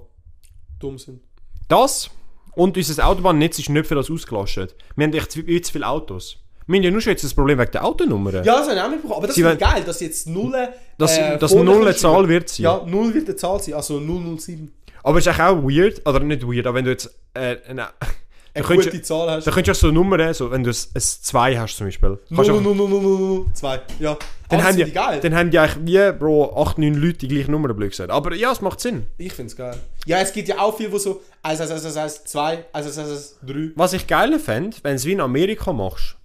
S3: Dumm sind.
S4: das und unser Autobahnnetz ist nicht für das ausgelastet. Wir haben echt zu, viel- zu viele Autos. Wir haben ja nur schon jetzt das Problem wegen der Autonummern.
S3: Ja, das habe ich auch mitbekommen. Aber das ist geil, dass jetzt Null...
S4: Dass,
S3: äh,
S4: dass null eine Zahl wird sein.
S3: Ja, Null wird eine Zahl sein. Also 007.
S4: Aber es ist auch weird, oder nicht weird, aber wenn du jetzt äh, eine,
S3: eine
S5: könntest-
S3: gute Zahl hast.
S5: Da könntest du auch so Nummern, so, wenn du ein 2 hast zum Beispiel.
S3: No,
S5: kannst du
S3: no,
S5: auch-
S3: no, no, no, no, no, zwei. Ja.
S5: Dann,
S3: das
S5: haben die,
S3: geil.
S5: dann haben die eigentlich wie, Bro, 8, 9 Leute die gleiche Nummer, blöd gesagt. Aber ja, es macht Sinn.
S3: Ich finde es geil. Ja, es gibt ja auch viel, wo so 1, 1, 1, 1, 1, 2, 1, 1, 1, 3.
S5: Was ich geiler fände, wenn du es wie in Amerika machst,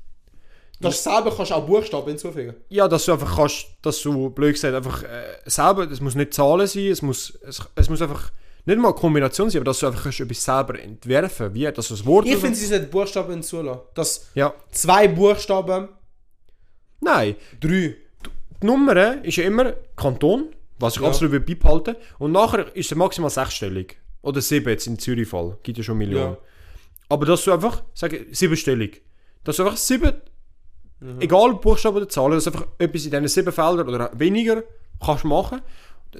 S3: Das selber kannst du auch Buchstaben hinzufügen.
S5: ja, dass du einfach kannst, dass du, blöd gesagt, einfach äh, selber, es muss nicht Zahlen sein, es muss, es, es muss einfach nicht mal eine Kombination sein, aber dass du einfach kannst etwas selber entwerfen wie, dass du das Wort...
S3: Ich finde, sie sollten Buchstaben hinzulassen. Dass
S5: Ja.
S3: zwei Buchstaben,
S5: Nein,
S3: drei.
S5: die Nummer ist ja immer Kanton, was ich
S3: Ja.
S5: absolut beibehalten Und nachher ist es maximal sechsstellig. Oder sieben jetzt im Zürich-Fall. Gibt ja schon Millionen.
S3: Ja.
S4: Aber dass du einfach, sag siebenstellig, dass du einfach sieben, egal Buchstaben oder Zahlen, dass du einfach etwas in diesen sieben Feldern oder weniger kannst machen.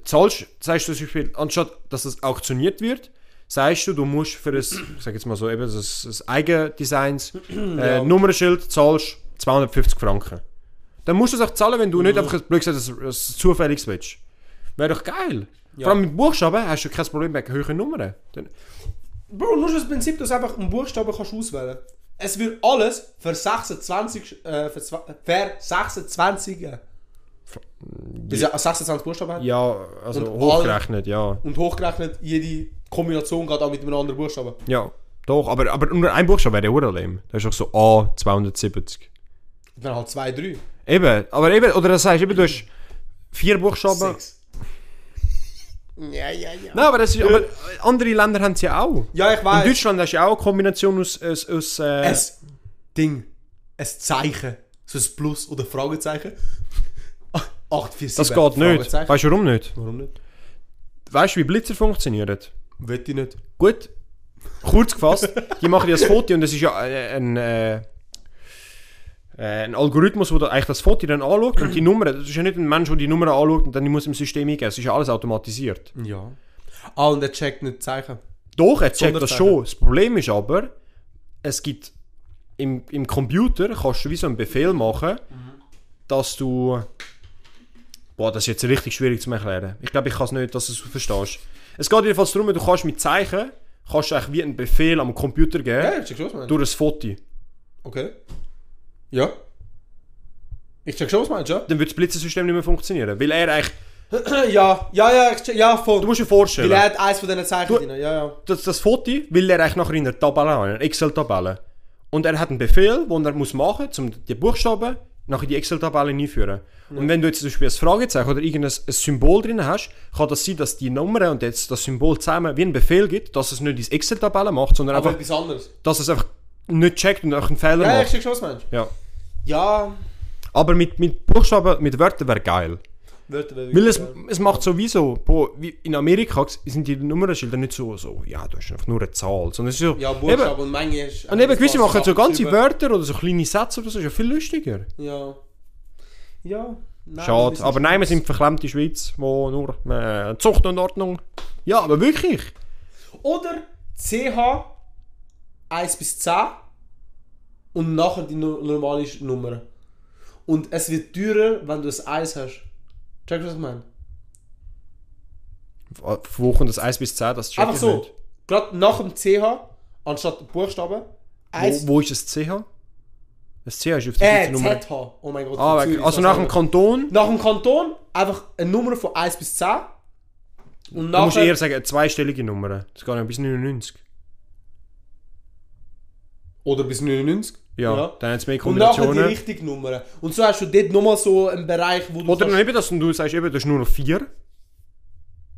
S4: Zahlst, sagst du zum Beispiel, anstatt dass das auktioniert wird, sagst du, du musst für ein, ich sag jetzt mal so, eben das, das Eigendesigns äh,
S3: Ja.
S4: Nummernschild zahlst 250 Franken. Dann musst du es auch zahlen, wenn du nicht einfach, blöd gesagt, das, das zufälliges willst. Wäre doch geil. Vor allem mit Buchstaben hast du kein Problem mit höheren Nummern. Dann,
S3: Bro, nur das Prinzip, dass du einfach einen Buchstaben kannst auswählen Es wird alles für 26, äh, für, für 26. Das ja 26 Buchstaben hat.
S4: ja, also
S3: Und
S4: hochgerechnet, ja.
S3: Und hochgerechnet, jede Kombination geht auch mit einem anderen Buchstaben.
S4: Ja, doch, aber, aber nur ein Buchstabe wäre ja lame. Das ist doch so A 270.
S3: Dann halt 2, 3.
S4: Eben, aber eben, oder das heißt, eben, du hast vier Buchstaben.
S3: 6. Ja, ja, ja.
S4: Nein, aber, das ist, aber andere Länder haben es ja auch.
S3: Ja, ich
S4: In
S3: weiß.
S4: Deutschland hast du ja auch eine Kombination aus. aus, aus äh,
S3: Ein Ding. Ein Zeichen. So ein Plus oder Fragezeichen. 8, 4, 7.
S4: das geht nicht. Weißt du warum nicht?
S3: Warum nicht?
S4: Weißt du, wie Blitzer funktionieren?
S3: Will ich nicht.
S4: Gut, kurz gefasst, die machen ja das Foto und das ist ja äh, ein, äh, äh, ein Algorithmus, der eigentlich das Foto dann anschaut und die Nummer, das ist ja nicht ein Mensch, der die Nummer anschaut und dann muss im System eingeben, es ist ja alles automatisiert.
S3: Ja. Ah, und er checkt nicht Zeichen.
S4: Doch, er checkt das schon. Das Problem ist aber, es gibt im, im Computer kannst du wie so einen Befehl machen, dass du. Boah, das ist jetzt richtig schwierig zu erklären. Ich glaube, ich kann es nicht, dass du es verstehst. Es geht jedenfalls darum, du kannst mit Zeichen kannst du eigentlich wie einen Befehl am Computer geben
S3: Ja, ich check schon, was meinst.
S4: durch ein Foto.
S3: Okay. Ja. Ich check schon, was meinst, ja?
S4: Dann wird das Blitzensystem nicht mehr funktionieren. Weil er eigentlich.
S3: Ja, ja, ja, ich check, ja, voll.
S4: Du musst dir
S3: Weil
S4: vorstellen,
S3: er hat eins von diesen Zeichen
S4: Du-
S3: drin. Ja, ja.
S4: das, das Foto will er eigentlich nachher in der Tabelle haben, in einer Excel-Tabelle. Und er hat einen Befehl, den er muss machen muss, um die Buchstaben nachher die Excel-Tabelle einführen. Und wenn du jetzt zum Beispiel ein Fragezeichen oder irgendein ein Symbol drin hast, kann das sein, dass die Nummer und jetzt das Symbol zusammen wie ein Befehl gibt, dass es nicht in die Excel-Tabelle macht, sondern
S3: Aber
S4: einfach,
S3: etwas anderes.
S4: dass es einfach nicht checkt und auch einen Fehler
S3: Ja, ich
S4: macht.
S3: check schon, was meinst.
S4: Ja.
S3: Ja.
S4: Aber mit, mit Buchstaben, mit Wörtern wäre geil. Weil es, es macht sowieso, Bro, wie in Amerika sind die Nummernschilder nicht so, so, ja, du hast einfach nur eine Zahl, sondern es ist so,
S3: Ja, Buchstaben und Menge ist...
S4: Und eben gewisse machen so ganze
S3: Wörter.
S4: Wörter oder so kleine Sätze oder so, ist ja viel lustiger.
S3: Ja. Ja. Nein,
S4: Schade. Aber nein, wir sind verklemmte Schweiz, wo nur äh, Zucht und Ordnung. Ja, aber wirklich.
S3: Oder CH 1 bis 10 und nachher die no- normale Nummer. Und es wird teurer, wenn du ein 1 hast. Check was ich meine?
S4: Wo kommt das 1 bis 10? Das check
S3: Einfach
S4: ich
S3: so.
S4: nicht.
S3: Gerade nach dem CH, anstatt Buchstaben, 1.
S4: Wo, wo ist das CH? Das CH ist auf der
S3: Äh,
S4: Nummer.
S3: ZH. Oh mein Gott.
S4: Ah.
S3: Zürich,
S4: also nach dem. Kanton,
S3: Nach dem Kanton einfach eine Nummer von 1 bis 10. Und
S4: du musst eher sagen, eine zweistellige Nummer. Das geht ja bis 99.
S3: Oder bis 99.
S4: Ja, dann hat es mehr
S3: Und nachher die
S4: Kombinationen.
S3: richtige Nummer. Und so hast du dort nochmal so einen Bereich, wo du...
S4: Oder eben, dass du sagst, eben, du hast nur noch vier.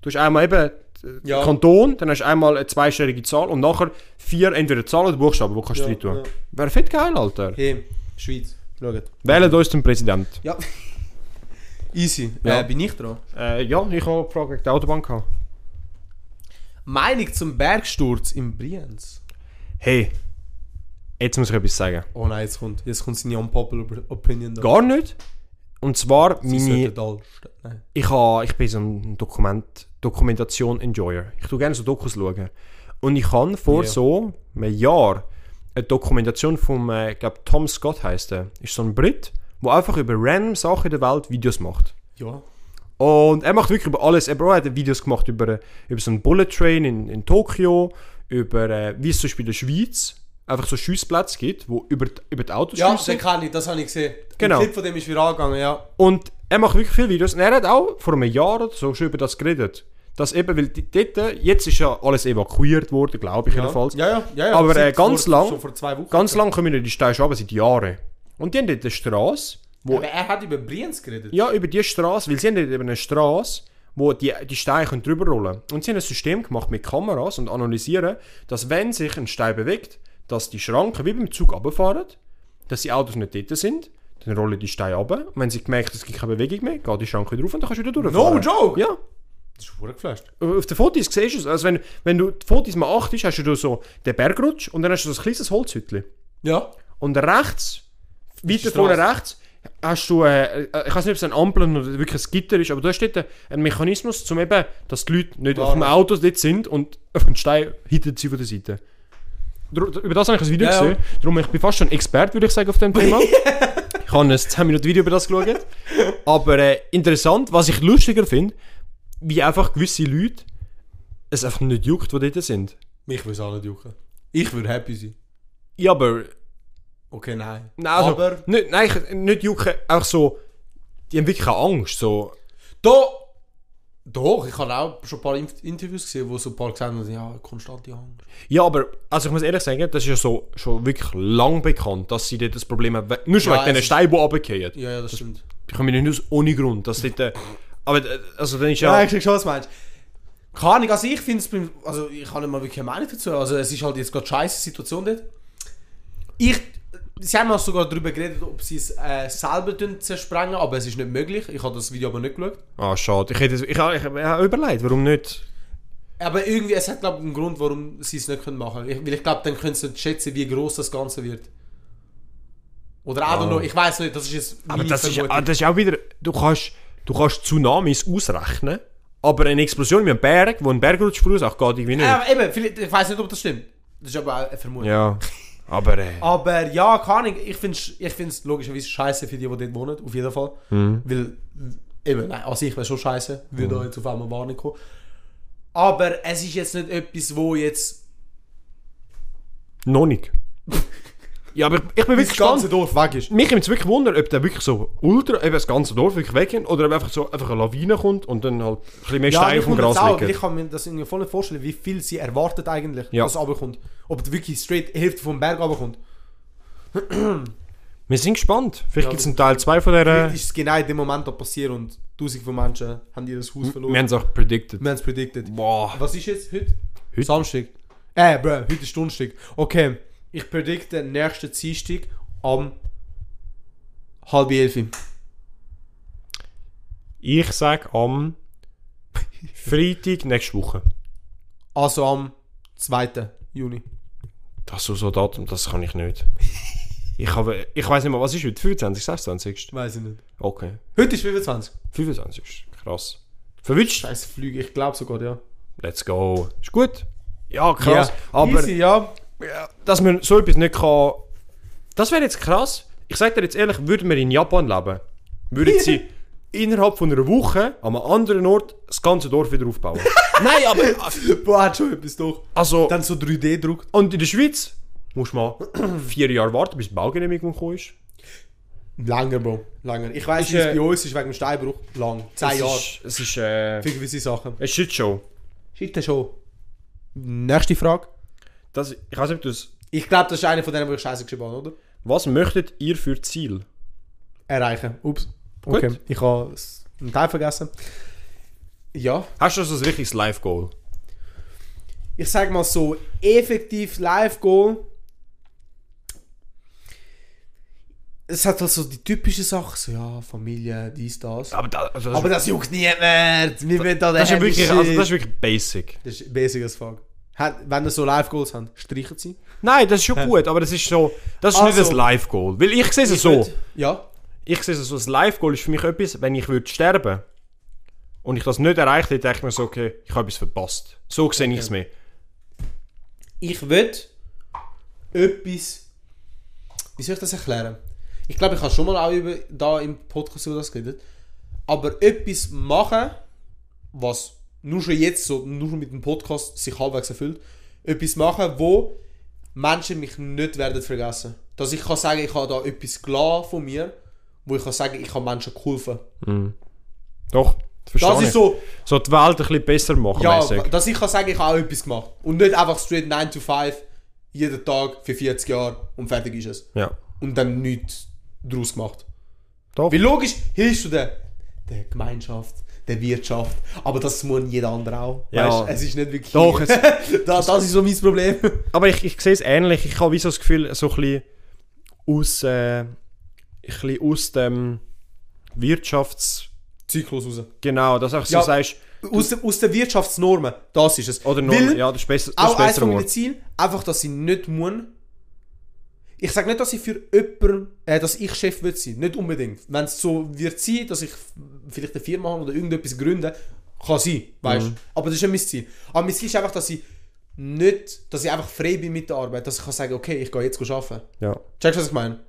S4: Du hast einmal eben äh,
S3: Ja.
S4: Kanton, dann hast du einmal eine zweistellige Zahl und nachher vier entweder Zahl oder Buchstaben, wo kannst du
S3: Ja,
S4: rein tun.
S3: ja.
S4: Wäre fett geil, Alter.
S3: Hey, Schweiz. Schaut.
S4: Wählen uns zum Präsident.
S3: Ja. Easy.
S4: Ja.
S3: Äh, bin ich dran?
S4: Äh, ja, ich habe eine Frage der Autobahn gehabt.
S3: Meinung zum Bergsturz im Brienz.
S4: Hey, jetzt muss ich etwas sagen.
S3: Oh nein, jetzt kommt, jetzt kommt seine unpopular Opinion da.
S4: Gar nicht. Und zwar,
S3: Sie
S4: meine,
S3: Nein.
S4: ich, ha, ich bin so ein Dokument, Dokumentation-Enjoyer. Ich tue gerne so Dokus schauen. Und ich habe vor
S3: Ja.
S4: so einem Jahr eine Dokumentation vom, äh, ich glaube, Tom Scott heißt er. Ist so ein Brit, der einfach über random Sachen in der Welt Videos macht.
S3: Ja.
S4: Und er macht wirklich über alles. Er hat Videos gemacht über, über so einen Bullet Train in, in Tokio, über äh, wie es zum Beispiel in der Schweiz einfach so Schussplätze gibt, wo über, die- über die Autos
S3: Ja,
S4: schiessen.
S3: den kann ich, das habe ich gesehen.
S4: Genau.
S3: Der Clip von dem ist viral gegangen, ja.
S4: Und er macht wirklich viele Videos. Und er hat auch vor einem Jahr oder so schon über das geredet. Dass eben, weil die- dort, jetzt ist ja alles evakuiert worden, glaube ich jedenfalls.
S3: Ja, ja, ja. ja
S4: Aber, äh, ganz
S3: vor,
S4: lang-
S3: vor zwei Wochen.
S4: Ganz lang kommen die Steine runter, seit Jahren. Und die haben dort eine Straße, wo...
S3: Aber er hat über Brienz geredet.
S4: Ja, über die Straße, weil sie haben dort eben eine Straße, wo die, die Steine können drüber rollen Und sie haben ein System gemacht mit Kameras und analysieren, dass wenn sich ein Stein bewegt, dass die Schranken wie beim Zug runterfahren, dass die Autos nicht dort sind, dann rollen die Steine runter. Und wenn sie gemerkt es gibt keine Bewegung mehr, geht die Schranke wieder rauf und dann kannst du wieder durchfahren.
S3: No joke!
S4: Ja.
S3: Das ist verdammt geflasht.
S4: Auf den Fotos siehst du es. Also wenn, wenn du die Fotos mal achtest, hast du so den Bergrutsch und dann hast du so ein kleines Holzhütchen.
S3: Ja.
S4: Und rechts, weiter vorne rechts, hast du, äh, äh, ich weiß nicht, ob es ein Ampel oder wirklich ein Gitter ist, aber da steht ein Mechanismus, um eben, dass die Leute nicht auf dem. Auto dort sind und auf den Stein hinten sie von der Seite. Über das habe ich ein Video
S3: Ja, ja.
S4: gesehen. Darum ich bin fast schon Experte, würde ich sagen, auf dem Thema. ich habe ein 10 Minuten Video über das geschaut. Aber äh, interessant, was ich lustiger finde, wie einfach gewisse Leute es einfach nicht juckt, die dort sind.
S3: Mich würde es auch nicht jucken. Ich würde happy sein.
S4: Ja, aber
S3: Okay, nein.
S4: Nein, also,
S3: Aber
S4: nicht, nein, ich- nicht jucken, auch so, die haben wirklich keine Angst, so.
S3: da... Doch, ich habe auch schon ein paar Interviews gesehen, wo so ein paar gesagt haben, ja, konstante Angst.
S4: Ja, aber, also ich muss ehrlich sagen, das ist ja so, schon wirklich lang bekannt, dass sie dort das Problem haben, nur schon
S3: Ja,
S4: wegen
S3: es
S4: diesen Steinen, die runterfallen.
S3: Ja, ja, das stimmt.
S4: Die kommen nicht aus ohne Grund, dass dort, äh, aber, äh, also dann ist
S3: Ja,
S4: ja,
S3: ich sehe schon, was du meinst. Keine Ahnung, also ich finde es, beim- also ich habe nicht mal wirklich eine Meinung dazu. Also es ist halt jetzt gerade scheiße Situation dort. Ich, sie haben auch sogar darüber geredet, ob sie es äh, selber zersprengen, aber es ist nicht möglich. Ich habe das Video aber nicht geschaut.
S4: ah, schade, ich hätte, ich, ich, ich, ich habe überlegt, warum nicht,
S3: Aber irgendwie, es hat glaube ich einen Grund, warum sie es nicht können machen können. Weil ich glaube, dann können sie nicht schätzen, wie groß das Ganze wird. Oder I don't know, ich weiß nicht, das ist jetzt
S4: aber das ist, ah, das ist auch wieder, du kannst, du kannst Tsunamis ausrechnen, aber eine Explosion wie ein Berg, wo ein Bergrutsch verursacht, geht irgendwie nicht.
S3: Ja, eben, ich weiß nicht, ob das stimmt. Das ist aber auch eine Vermutung.
S4: Ja, aber, äh,
S3: Aber ja, keine Ahnung, ich finde es ich find's logischerweise scheiße für die, die dort wohnen, auf jeden Fall. Weil, eben, nein, also ich wäre schon scheiße, würde da jetzt auf einmal Warnung kommen. Aber es ist jetzt nicht etwas, wo jetzt
S4: noch nicht. ja, aber ich, bin wirklich
S3: das ganze. Dorf weg ist.
S4: Mich nimmt es wirklich Wunder, ob der wirklich so ultra, eben das ganze Dorf wirklich weggeht oder ob einfach so einfach eine Lawine kommt und dann halt ein bisschen mehr Steine auf dem
S3: wundert
S4: Gras
S3: auch,
S4: liegen.
S3: ich kann mir das irgendwie voll nicht vorstellen, wie viel sie erwartet eigentlich,
S4: Ja.
S3: dass es runterkommt. Ob wirklich straight Hälfte vom Berg runterkommt.
S4: Wir sind gespannt. Vielleicht
S3: Ja,
S4: gibt es einen Teil 2 von der...
S3: Vielleicht ist es genau in dem Moment da passiert und tausend von Menschen haben ihr das Haus verloren.
S4: Wir haben es auch predicted.
S3: Wir haben es predicted.
S4: Boah.
S3: Was ist jetzt heute?
S4: Heute?
S3: Samstag. Äh, bro, heute ist Donnerstag. Okay, ich predikte nächsten Dienstag am halb elf.
S4: Ich sage am Freitag nächste Woche.
S3: Also am 2. Juni.
S4: Das ist so ein Datum, das kann ich nicht. Ich, habe, ich weiß nicht mal, was ist heute? 25, 26?
S3: Weiß ich nicht.
S4: Okay.
S3: Heute ist 25.
S4: 25. Krass. Verwünscht?
S3: Scheiße Flüge, ich glaube sogar, ja.
S4: Let's go. Ist gut. Ja, krass.
S3: Ja.
S4: Aber
S3: Easy, ja.
S4: Ja, dass man so etwas nicht kann. Das wäre jetzt krass. Ich sage dir jetzt ehrlich, würden wir in Japan leben, würden sie innerhalb von einer Woche an einem anderen Ort das ganze Dorf wieder aufbauen. Nein, aber.
S3: Boah, hat schon etwas doch.
S4: Also.
S3: Dann so 3D druckt.
S4: Und in der Schweiz musst du mal vier Jahre warten, bis die Baugenehmigung gekommen ist.
S3: Länger, Bro. Länger. Ich weiß,
S4: Ist,
S3: wie es
S4: äh,
S3: bei uns ist wegen dem Steinbruch. Lang. Zehn
S4: Es
S3: Jahre.
S4: ist, es ist äh,
S3: Für gewisse Sachen.
S4: eine Shitshow.
S3: Shit, schon. Nächste Frage.
S4: Das, ich weiß nicht, ob du es.
S3: Ich glaube, das ist eine von denen, die ich scheiße geschrieben habe, oder?
S4: Was möchtet ihr für Ziel?
S3: Erreichen. Ups.
S4: Gut.
S3: Okay. Ich habe einen Teil vergessen. Ja.
S4: Hast du so ein richtiges Live-Goal?
S3: Ich sage mal so, effektiv Live-Goal. Es hat halt so die typischen Sachen, so ja, Familie, dies, das.
S4: Aber, da, also das,
S3: Aber das juckt niemand. Wir da
S4: das, ist wirklich, also das ist wirklich basic.
S3: Das ist basic as fuck. Wenn ihr so Live-Goals habt, streichen sie.
S4: Nein, das ist schon gut, aber das ist so. Das ist
S3: Also-
S4: nicht ein Live-Goal. Weil ich sehe es
S3: Ich
S4: so.
S3: würd- Ja.
S4: Ich sehe es so, ein Live-Goal ist für mich etwas, wenn ich würde sterben und ich das nicht erreicht hätte, denke ich mir so, okay, ich habe etwas verpasst. So sehe ich es mir.
S3: Ich will etwas. Wie soll ich das erklären? Ich glaube, ich habe schon mal auch über, da im Podcast über das geredet. Aber etwas machen, was nur schon jetzt so, nur schon mit dem Podcast sich halbwegs erfüllt. Etwas machen, wo Menschen mich nicht werden vergessen. Dass ich kann sagen, ich habe da etwas gelassen von mir, wo ich kann sagen, ich habe Menschen geholfen.
S4: Doch, verstehe
S3: Das
S4: ich.
S3: ist so,
S4: So die Welt ein bisschen besser machen,
S3: ja,
S4: mäßig.
S3: dass ich kann sagen, ich habe auch etwas gemacht. Und nicht einfach straight 9 to 5, jeden Tag für 40 Jahre und fertig ist es.
S4: Ja.
S3: Und dann nichts daraus gemacht.
S4: Doch.
S3: Wie logisch hilfst du der, der Gemeinschaft, der Wirtschaft, aber das muss jeder andere auch.
S4: Ja.
S3: Weißt, es ist nicht wirklich.
S4: Doch, es-
S3: das, das ist so mein Problem.
S4: Aber ich, ich sehe es ähnlich. Ich habe wie so das Gefühl, so ein bisschen aus, äh, ein bisschen aus dem Wirtschafts...
S3: Zyklus raus.
S4: Genau, dass du auch so
S3: Ja.
S4: sagst...
S3: Aus, der, aus den Wirtschaftsnormen, das ist es.
S4: Oder
S3: Weil
S4: ja, das ist besser, das
S3: auch eines von meinen. Zielen, einfach, dass ich nicht muss. Ich sage nicht, dass ich für jemanden, äh, dass ich Chef will sein, nicht unbedingt. Wenn es so wird sein, dass ich vielleicht eine Firma habe oder irgendetwas gründe, kann sein, weißt
S4: Mhm.
S3: Aber das ist ja mein Ziel. Aber mein Ziel ist einfach, dass ich nicht, dass ich einfach frei bin mit der Arbeit, dass ich kann sagen, okay, ich gehe jetzt arbeiten.
S4: Ja.
S3: Checkst du, was ich meine?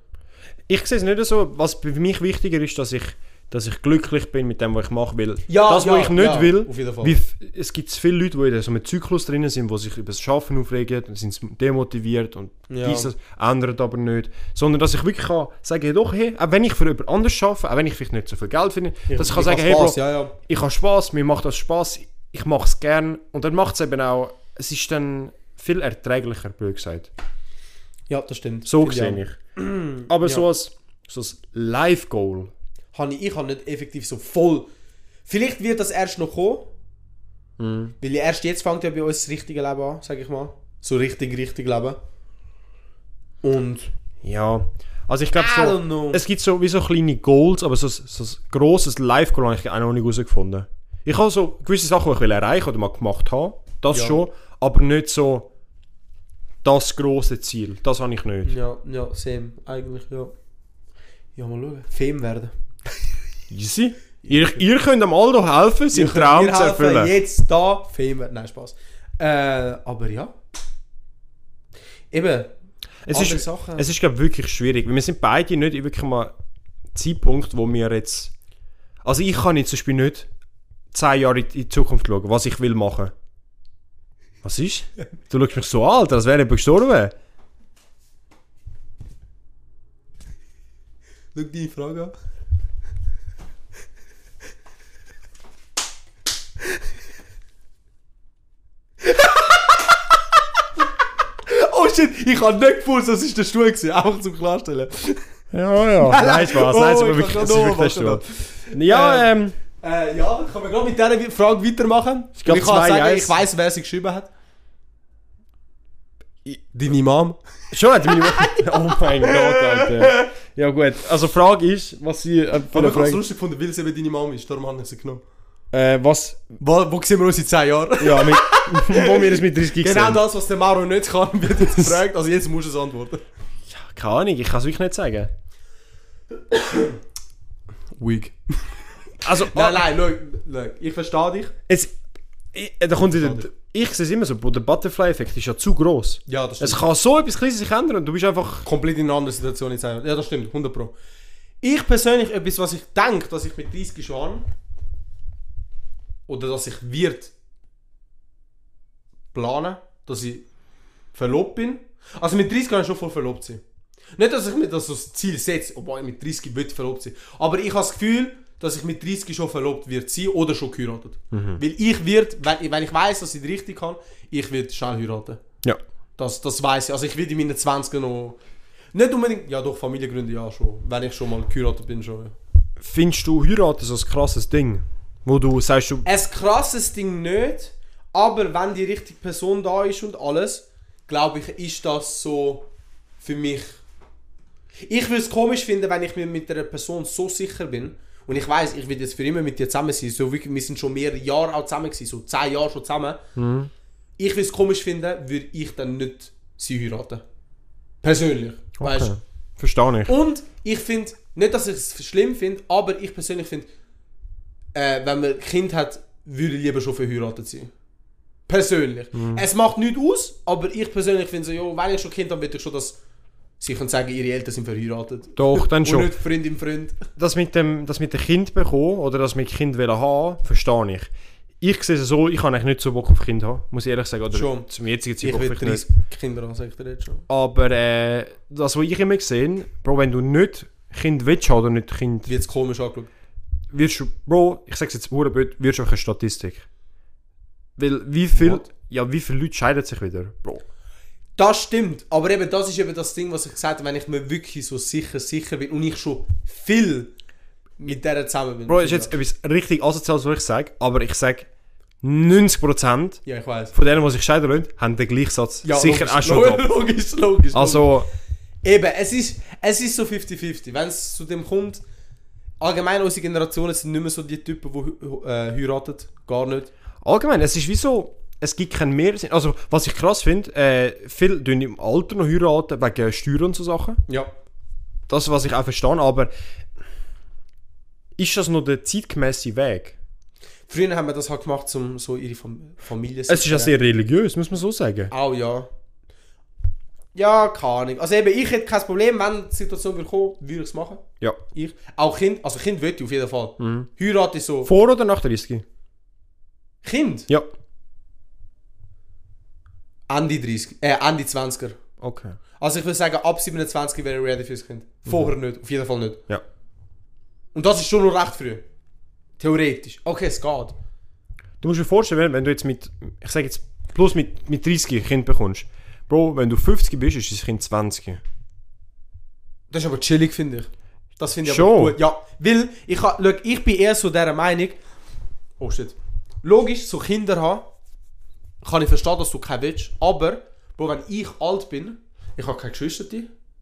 S4: Ich sehe es nicht so. Was für mich wichtiger ist, dass ich, dass ich glücklich bin mit dem, was ich mache. Weil
S3: Ja,
S4: das, was
S3: ja,
S4: ich nicht
S3: ja,
S4: will, wie, es gibt viele Leute, die in so einem Zyklus drinnen sind, die sich über das Schaffen aufregen, dann sind sie demotiviert und
S3: Ja.
S4: dieses ändert aber nicht. Sondern dass ich wirklich kann sagen, hey, doch, hey, auch wenn ich für jemand anders arbeite, auch wenn ich vielleicht nicht so viel Geld finde, dass ich kann sagen, hey, Bro,
S3: Spaß, ja, ja.
S4: ich habe Spaß, mir macht das Spaß, ich mache es gern und dann macht es eben auch, es ist dann viel erträglicher, blöd gesagt.
S3: Ja, das stimmt.
S4: So sehe ich. Aber so als, so als Live-Goal,
S3: habe ich, ich habe nicht effektiv so voll. Vielleicht wird das erst noch kommen.
S4: Mhm.
S3: Weil erst jetzt fängt ja bei uns das richtige Leben an, sag ich mal. So richtig, richtig Leben. Und
S4: ja, also ich glaube so, es gibt so wie so kleine Goals, aber so, ein- so ein grosses Live-Goal habe ich auch noch nicht herausgefunden. Ich habe so gewisse Sachen, die ich will erreichen oder mal gemacht habe, das
S3: Ja.
S4: schon, aber nicht so das grosse Ziel, das habe ich nicht.
S3: ja, ja, same. Eigentlich, ja. Ja, mal schauen. Fame werden.
S4: Easy. Ihr, ihr könnt am Aldo helfen, seinen Traum zu erfüllen.
S3: jetzt da werden. Nein, Spaß. Äh, aber ja. Eben.
S4: Es
S3: andere
S4: ist,
S3: Sachen.
S4: es ist glaube wirklich schwierig, weil wir sind beide nicht wirklich mal Zeitpunkt, wo wir jetzt... Also ich kann jetzt zum Beispiel nicht 10 Jahre in die Zukunft schauen, was ich will machen. Was ist? Du schaust mich so Alter, als wäre jemand gestorben.
S3: Schau deine Frage an. Oh shit, ich habe nicht gewusst, das ist der Stuhl gewesen. Einfach zum Klarstellen.
S4: Ja, ja. Nein, Spaß,
S3: Oh,
S4: nein,
S3: ich
S4: wirklich, es ist wirklich der Stuhl. Ja, ähm...
S3: Äh, ja, kann man gerade mit dieser Frage weitermachen? Ich,
S4: glaub,
S3: ich kann
S4: zwei
S3: sagen,
S4: Eis.
S3: ich weiß, wer sie geschrieben hat. Deine Mom.
S4: Schon hat meine Oh mein Gott, Alter. Ja gut, also die Frage ist, was sie... Äh,
S3: Aber ich habe es lustig gefunden, weil es eben deine Mom ist. Darum habe ich sie genommen.
S4: Äh, was...
S3: Wo, wo sehen wir uns in 10 Jahren?
S4: Ja, mit, wo wir das mit 30
S3: Genau
S4: sehen.
S3: das, was der Maro nicht kann, wird jetzt gefragt. Also jetzt musst du es antworten.
S4: Keine Ahnung, ich kann es wirklich nicht sagen.
S3: Weak.
S4: Also,
S3: Nein, nein, schau, schau, ich verstehe dich.
S4: Es, ich, da kommt wieder, ich sehe es immer so, der Butterfly-Effekt ist ja zu groß.
S3: Ja, das
S4: Es kann so etwas Kleines sich ändern und du bist einfach...
S3: komplett in einer anderen Situation. Ja, das stimmt, 100 Pro. Ich persönlich, etwas, was ich denke, dass ich mit 30 schon habe, oder dass ich wird planen, dass ich verlobt bin. Also mit 30 kann ich schon voll verlobt sein. Nicht, dass ich mir das als Ziel setze, obwohl ich mit 30 will verlobt sein. Aber ich habe das Gefühl, dass ich mit 30 schon verlobt wird sein oder schon geheiratet. Weil ich wird, wenn, wenn ich weiß, dass ich die richtig kann, ich werde schnell heiraten.
S4: Ja.
S3: Das, das weiß ich. Also ich will in meinen 20 noch... Nicht unbedingt... Ja doch, Familiengründe ja schon. Wenn ich schon mal geheiratet bin schon, ja.
S4: Findest du heiraten so ein krasses Ding? Wo du sagst, du...
S3: Ein krasses Ding nicht, aber wenn die richtige Person da ist und alles, glaube ich, ist das so für mich... Ich würde es komisch finden, wenn ich mir mit einer Person so sicher bin und ich weiß, ich will jetzt für immer mit dir zusammen sein. So wir sind schon mehrere Jahre auch zusammen gewesen, so zehn Jahre schon zusammen. Ich würde es komisch finden, würde ich dann nicht sie heiraten. Persönlich. Weißt
S4: Okay. Verstehe ich.
S3: Und ich finde, nicht, dass ich es schlimm finde, aber ich persönlich finde, äh, wenn man ein Kind hat, würde ich lieber schon verheiratet sein. Persönlich. Es macht nichts aus, aber ich persönlich finde so, jo, wenn ich schon ein Kind habe, würde ich schon, dass sie können sagen, ihre Eltern sind verheiratet.
S4: Doch, dann
S3: Und
S4: schon.
S3: nicht Freund im Freund.
S4: Das mit dem, das mit dem Kind bekommen oder das mit Kind haben, verstehe ich. ich sehe es so, ich habe eigentlich nicht so Bock auf Kinder haben, muss ich ehrlich sagen. Oder
S3: Schon.
S4: zum jetzigen
S3: Ich
S4: Zeitpunkt
S3: will
S4: vielleicht
S3: 30
S4: nicht.
S3: Kinder haben, sag ich dir jetzt schon.
S4: Aber äh, das, was ich immer gesehen Bro, wenn du nicht Kind willst oder nicht Kind
S3: Wird komisch angeschaut.
S4: Wirst du, Bro, ich sag's jetzt Bauernbild, wirst du einfach eine Statistik. Weil wie viel,
S3: What?
S4: ja, wie viele Leute scheiden sich wieder, Bro?
S3: Das stimmt, aber eben das ist eben das Ding, was ich gesagt habe, wenn ich mir wirklich so sicher, sicher bin und ich schon viel mit der zusammen bin.
S4: Bro, ist jetzt etwas richtig asoziales, was ich sage, aber ich sage, 90%
S3: Ja, ich weiß.
S4: von denen, die sich scheiden lassen, haben den Gleichsatz sicher auch schon
S3: logisch,
S4: gehabt.
S3: logisch, logisch.
S4: Also,
S3: Eben, es ist, es ist so 50-50. Wenn es zu dem kommt, allgemein unsere Generationen sind nicht mehr so die Typen, die äh, heiraten. Gar nicht.
S4: allgemein, es ist wie so, es gibt keinen Mehrsinn. Also, was ich krass finde, äh, viele tun im Alter noch heiraten wegen Steuern und so Sachen.
S3: Ja.
S4: Das, was ich auch verstehe, aber ist das noch der zeitgemäße Weg?
S3: Früher haben wir das halt gemacht, um so ihre Fam Familie
S4: Es ist ja sehr religiös, muss man so sagen.
S3: Auch ja. Ja, keine Ahnung. Also eben, ich hätte kein Problem, wenn die Situation würde kommen, würde ich es machen.
S4: Ja.
S3: Ich. Auch Kind, also Kind würde ich auf jeden Fall. Heirat ist so.
S4: Vor oder nach der 30?
S3: Kind?
S4: Ja.
S3: Ende 30, äh, Ende 20er.
S4: Okay.
S3: Also ich würde sagen, ab 27 wäre ich ready fürs Kind. Vorher nicht, auf jeden Fall nicht.
S4: Ja.
S3: Und das ist schon noch recht früh. Theoretisch. Okay, es geht.
S4: Du musst dir vorstellen, wenn du jetzt mit, ich sage jetzt, plus mit, mit 30 ein Kind bekommst. Bro, wenn du 50 bist, ist das Kind 20.
S3: Das ist aber chillig, finde ich. Das finde ich
S4: Schon.
S3: aber gut. Ja, weil ich, ha- schau, ich bin eher so dieser Meinung, oh shit, logisch, so Kinder haben, kann ich verstehen, dass du keinen willst, aber, Bro, wenn ich alt bin, ich habe keine Geschwister,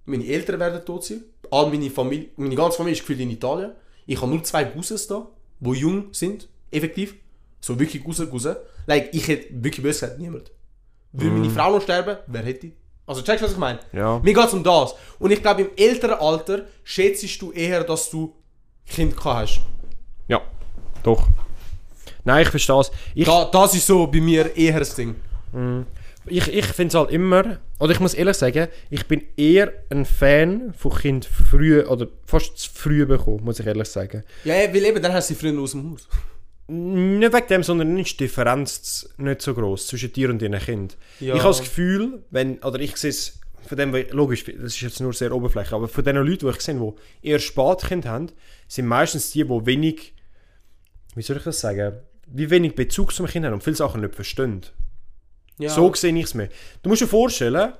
S3: meine Eltern werden tot sein, all meine Familie, meine ganze Familie ist gefühlt in Italien, ich habe nur zwei Cousins da, die jung sind, effektiv, so wirklich Cousin, Cousin, like, ich hätte wirklich böse gesagt, niemand. Würde meine Frau noch sterben, wer hätte? Also checkst du, was ich meine?
S4: Ja.
S3: Mir geht es um das. Und ich glaube, im älteren Alter schätzt du eher, dass du Kind hast.
S4: Ja. Doch. Nein, ich verstehe es.
S3: Da, das ist so bei mir eher das Ding.
S4: ich, ich finde es halt immer, oder ich muss ehrlich sagen, ich bin eher ein Fan von Kind früh, oder fast zu früh bekommen, muss ich ehrlich sagen.
S3: Ja, ja, weil eben, dann hast du sie früher aus dem Haus.
S4: Nicht wegen dem, sondern ist die Differenz nicht so groß zwischen dir und deinem Kind.
S3: Ja.
S4: Ich habe das Gefühl, wenn, oder ich sehe es von dem, logisch, das ist jetzt nur sehr oberflächlich, aber von den Leuten, die ich sehe, die eher Spatkind haben, sind meistens die, die wenig, wie soll ich das sagen, wie wenig Bezug zum Kind haben und viele Sachen nicht verstehen.
S3: Ja.
S4: So sehe ich es mir. Du musst dir vorstellen,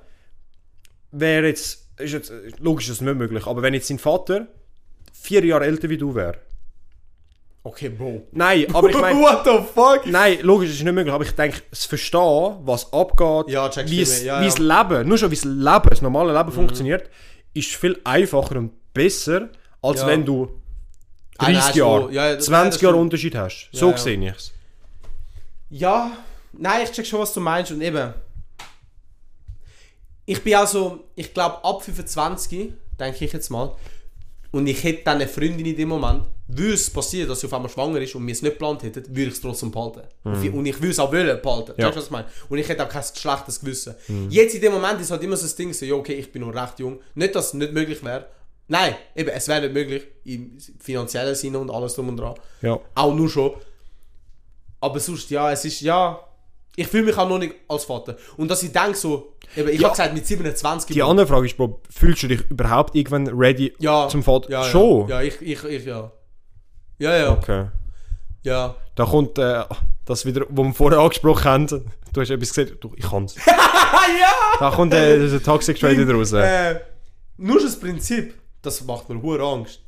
S4: wäre jetzt, ist jetzt, logisch ist das nicht möglich, aber wenn jetzt sein Vater vier Jahre älter wie du wäre,
S3: Okay, Bro.
S4: Nein, aber ich meine,
S3: What the fuck?
S4: Nein, logisch, das ist nicht möglich, aber ich denke, das Verstehen, was abgeht,
S3: Ja,
S4: wie es.
S3: Ja, ja.
S4: Leben, nur schon wie das Leben, das normale Leben funktioniert, ist viel einfacher und besser, als wenn du
S3: Ah, nein,
S4: 30
S3: schon.
S4: Jahre,
S3: Ja, ja, das-
S4: 20
S3: das
S4: Jahre. Unterschied hast. So
S3: ja.
S4: sehe ich es.
S3: Ja, nein, ich check schon, was du meinst. Und eben, ich bin also, ich glaube, ab 25, denke ich jetzt mal, und ich hätte dann eine Freundin in dem Moment, würde es passieren, dass sie auf einmal schwanger ist und wir es nicht geplant hätten, würde ich es trotzdem behalten. Und ich- Und ich würde es auch wollen behalten.
S4: Ja.
S3: Weißt du, was ich meine? Und ich hätte auch kein schlechtes Gewissen. Jetzt in dem Moment ist halt immer so das Ding, so, ja, okay, ich bin noch recht jung. Nicht, dass es nicht möglich wäre. Nein, eben, es wäre nicht möglich, im finanziellen Sinne und alles drum und dran.
S4: Ja.
S3: Auch nur schon. Aber sonst, ja, es ist, ja. Ich fühle mich auch noch nicht als Vater. Und dass ich denke so, eben, ich
S4: Ja.
S3: habe gesagt, mit 27
S4: Die andere Frage ist, Bro, fühlst du dich überhaupt irgendwann ready
S3: ja,
S4: zum Vater?
S3: Ja,
S4: Schon?
S3: Ja, ja ich, ich, ich, ja. Ja, ja,
S4: Okay.
S3: ja.
S4: Da kommt äh, das wieder, was wir vorher angesprochen haben. Du hast etwas gesagt, du, ich kann's.
S3: ja!
S4: Da kommt äh, der Toxic Trade wieder raus.
S3: Äh, nur das Prinzip, das macht mir hohe Angst.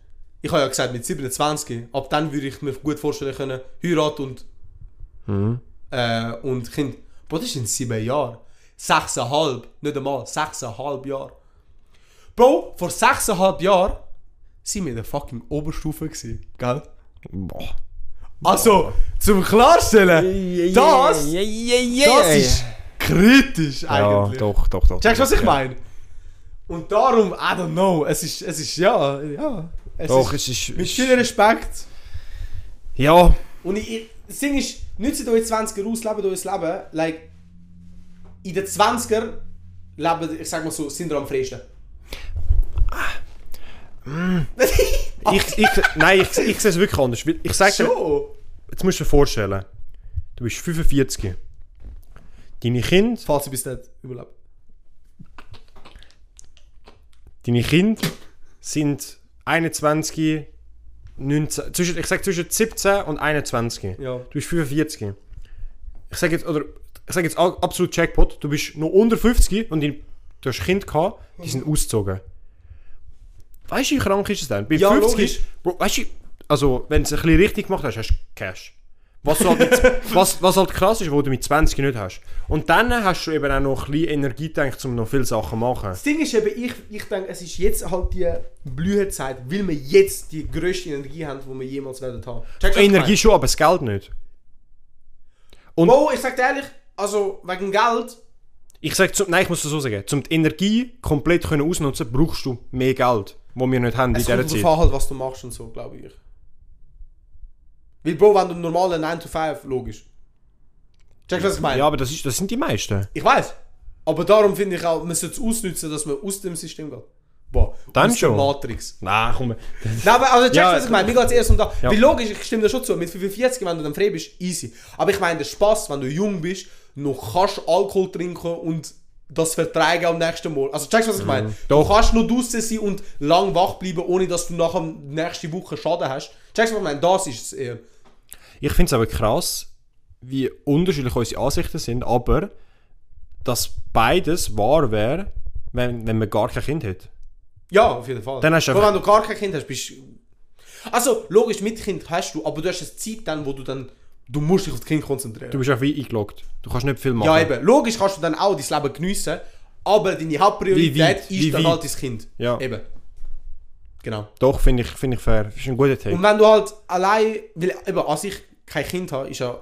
S3: Ich habe ja gesagt, mit 27, ab dann würde ich mir gut vorstellen können, heiraten und,
S4: Mhm.
S3: äh, und Kind. Boah, das ist in sieben Jahren. Sechseinhalb, nicht einmal, sechseinhalb Jahre. Bro, vor sechseinhalb Jahren sind wir in der fucking Oberstufe gewesen, gell?
S4: Boah.
S3: Also, zum Klarstellen, das, das ist kritisch
S4: Ja,
S3: eigentlich.
S4: doch, doch, doch.
S3: Checkst du, was ich
S4: Ja.
S3: meine? Und darum, I don't know, es ist, es ist, ja, ja. Es
S4: Doch,
S3: ist,
S4: es ist.
S3: mit viel Respekt.
S4: Ja,
S3: Und ich, ich, das Ding ist, nützt euch 20er aus, lebt euer Leben. Like, in den 20er leben, ich sag mal so, sind ihr am freisten.
S4: ich, ich, nein, ich, ich sehe es wirklich anders. Ich sag dir,
S3: Schon?
S4: jetzt musst du dir vorstellen, du bist 45. Deine Kinder,
S3: Falls ich bis dort überlebe.
S4: deine Kinder sind 21, 19, zwischen, ich sag zwischen 17 und 21.
S3: Ja.
S4: Du bist 45. Ich sage jetzt, oder ich sage jetzt absolut Jackpot, du bist noch unter 50 und die, du hast Kinder gehabt, die sind ausgezogen. Weißt du, wie krank ist es denn? Bei
S3: Ja,
S4: 50,
S3: logisch.
S4: Bro, weißt du, also wenn du es ein bisschen richtig gemacht hast, hast du Cash. Was, halt mit, was, was halt krass ist, wo du mit 20 nicht hast. Und dann hast du eben auch noch ein bisschen Energie gedacht, um noch viele Sachen zu machen.
S3: Das Ding ist eben, ich, ich denke, es ist jetzt halt die Blühezeit, weil wir jetzt die grösste Energie haben, die wir jemals werden haben. Ich
S4: Energie schon, aber das Geld nicht. Und-
S3: Bro, ich sag dir ehrlich, also wegen Geld,
S4: Ich sag, nein, ich muss das so sagen, um die Energie komplett können ausnutzen, brauchst du mehr Geld, wo wir nicht haben in
S3: es
S4: dieser
S3: kommt
S4: Zeit.
S3: darauf an, halt, was du machst und so, glaube ich. Weil, Bro, wenn du einen normalen 9 to 5, logisch. Checkst du, was ich meine?
S4: Ja, aber das, ist, das sind die meisten.
S3: Ich weiß. Aber darum finde ich auch, man sollte es ausnutzen, dass man aus dem System geht. Boah,
S4: Dann
S3: aus
S4: schon.
S3: der Matrix.
S4: Nein, komm.
S3: Nein, aber also checkst du,
S4: Ja,
S3: was ich meine? Mir geht es erst um da.
S4: Ja.
S3: Wie logisch, ich stimme dir schon zu. Mit 45, wenn du dann frei bist, easy. Aber ich meine, der Spaß, wenn du jung bist, noch kannst Alkohol trinken und das vertragen am nächsten Mal. Also checkst du, was ich meine? Du
S4: Doch.
S3: kannst nur draußen sein und lang wach bleiben, ohne dass du nachher nächste Woche Schaden hast. Checkst du, was ich meine? Das ist es eher.
S4: Ich finde es aber krass, wie unterschiedlich unsere Ansichten sind, aber dass beides wahr wäre, wenn, wenn man gar kein Kind hat.
S3: Ja, auf jeden Fall.
S4: Dann hast du
S3: Aber
S4: einfach-
S3: wenn du gar kein Kind hast, bist Also, logisch, mit Kind hast du, aber du hast eine Zeit dann, wo du dann... Du musst dich auf das Kind konzentrieren.
S4: Du bist auch wie eingeloggt. Du kannst nicht viel machen.
S3: Ja, eben. Logisch kannst du dann auch dein Leben geniessen, aber deine
S4: Wie
S3: Hauptpriorität ist
S4: Wie
S3: dann
S4: weit?
S3: halt dein Kind.
S4: Ja.
S3: Eben. Genau.
S4: Doch, finde ich, find ich fair. Das ist ein guter Take.
S3: Und wenn du halt allein, weil eben, als ich kein Kind habe, ist ja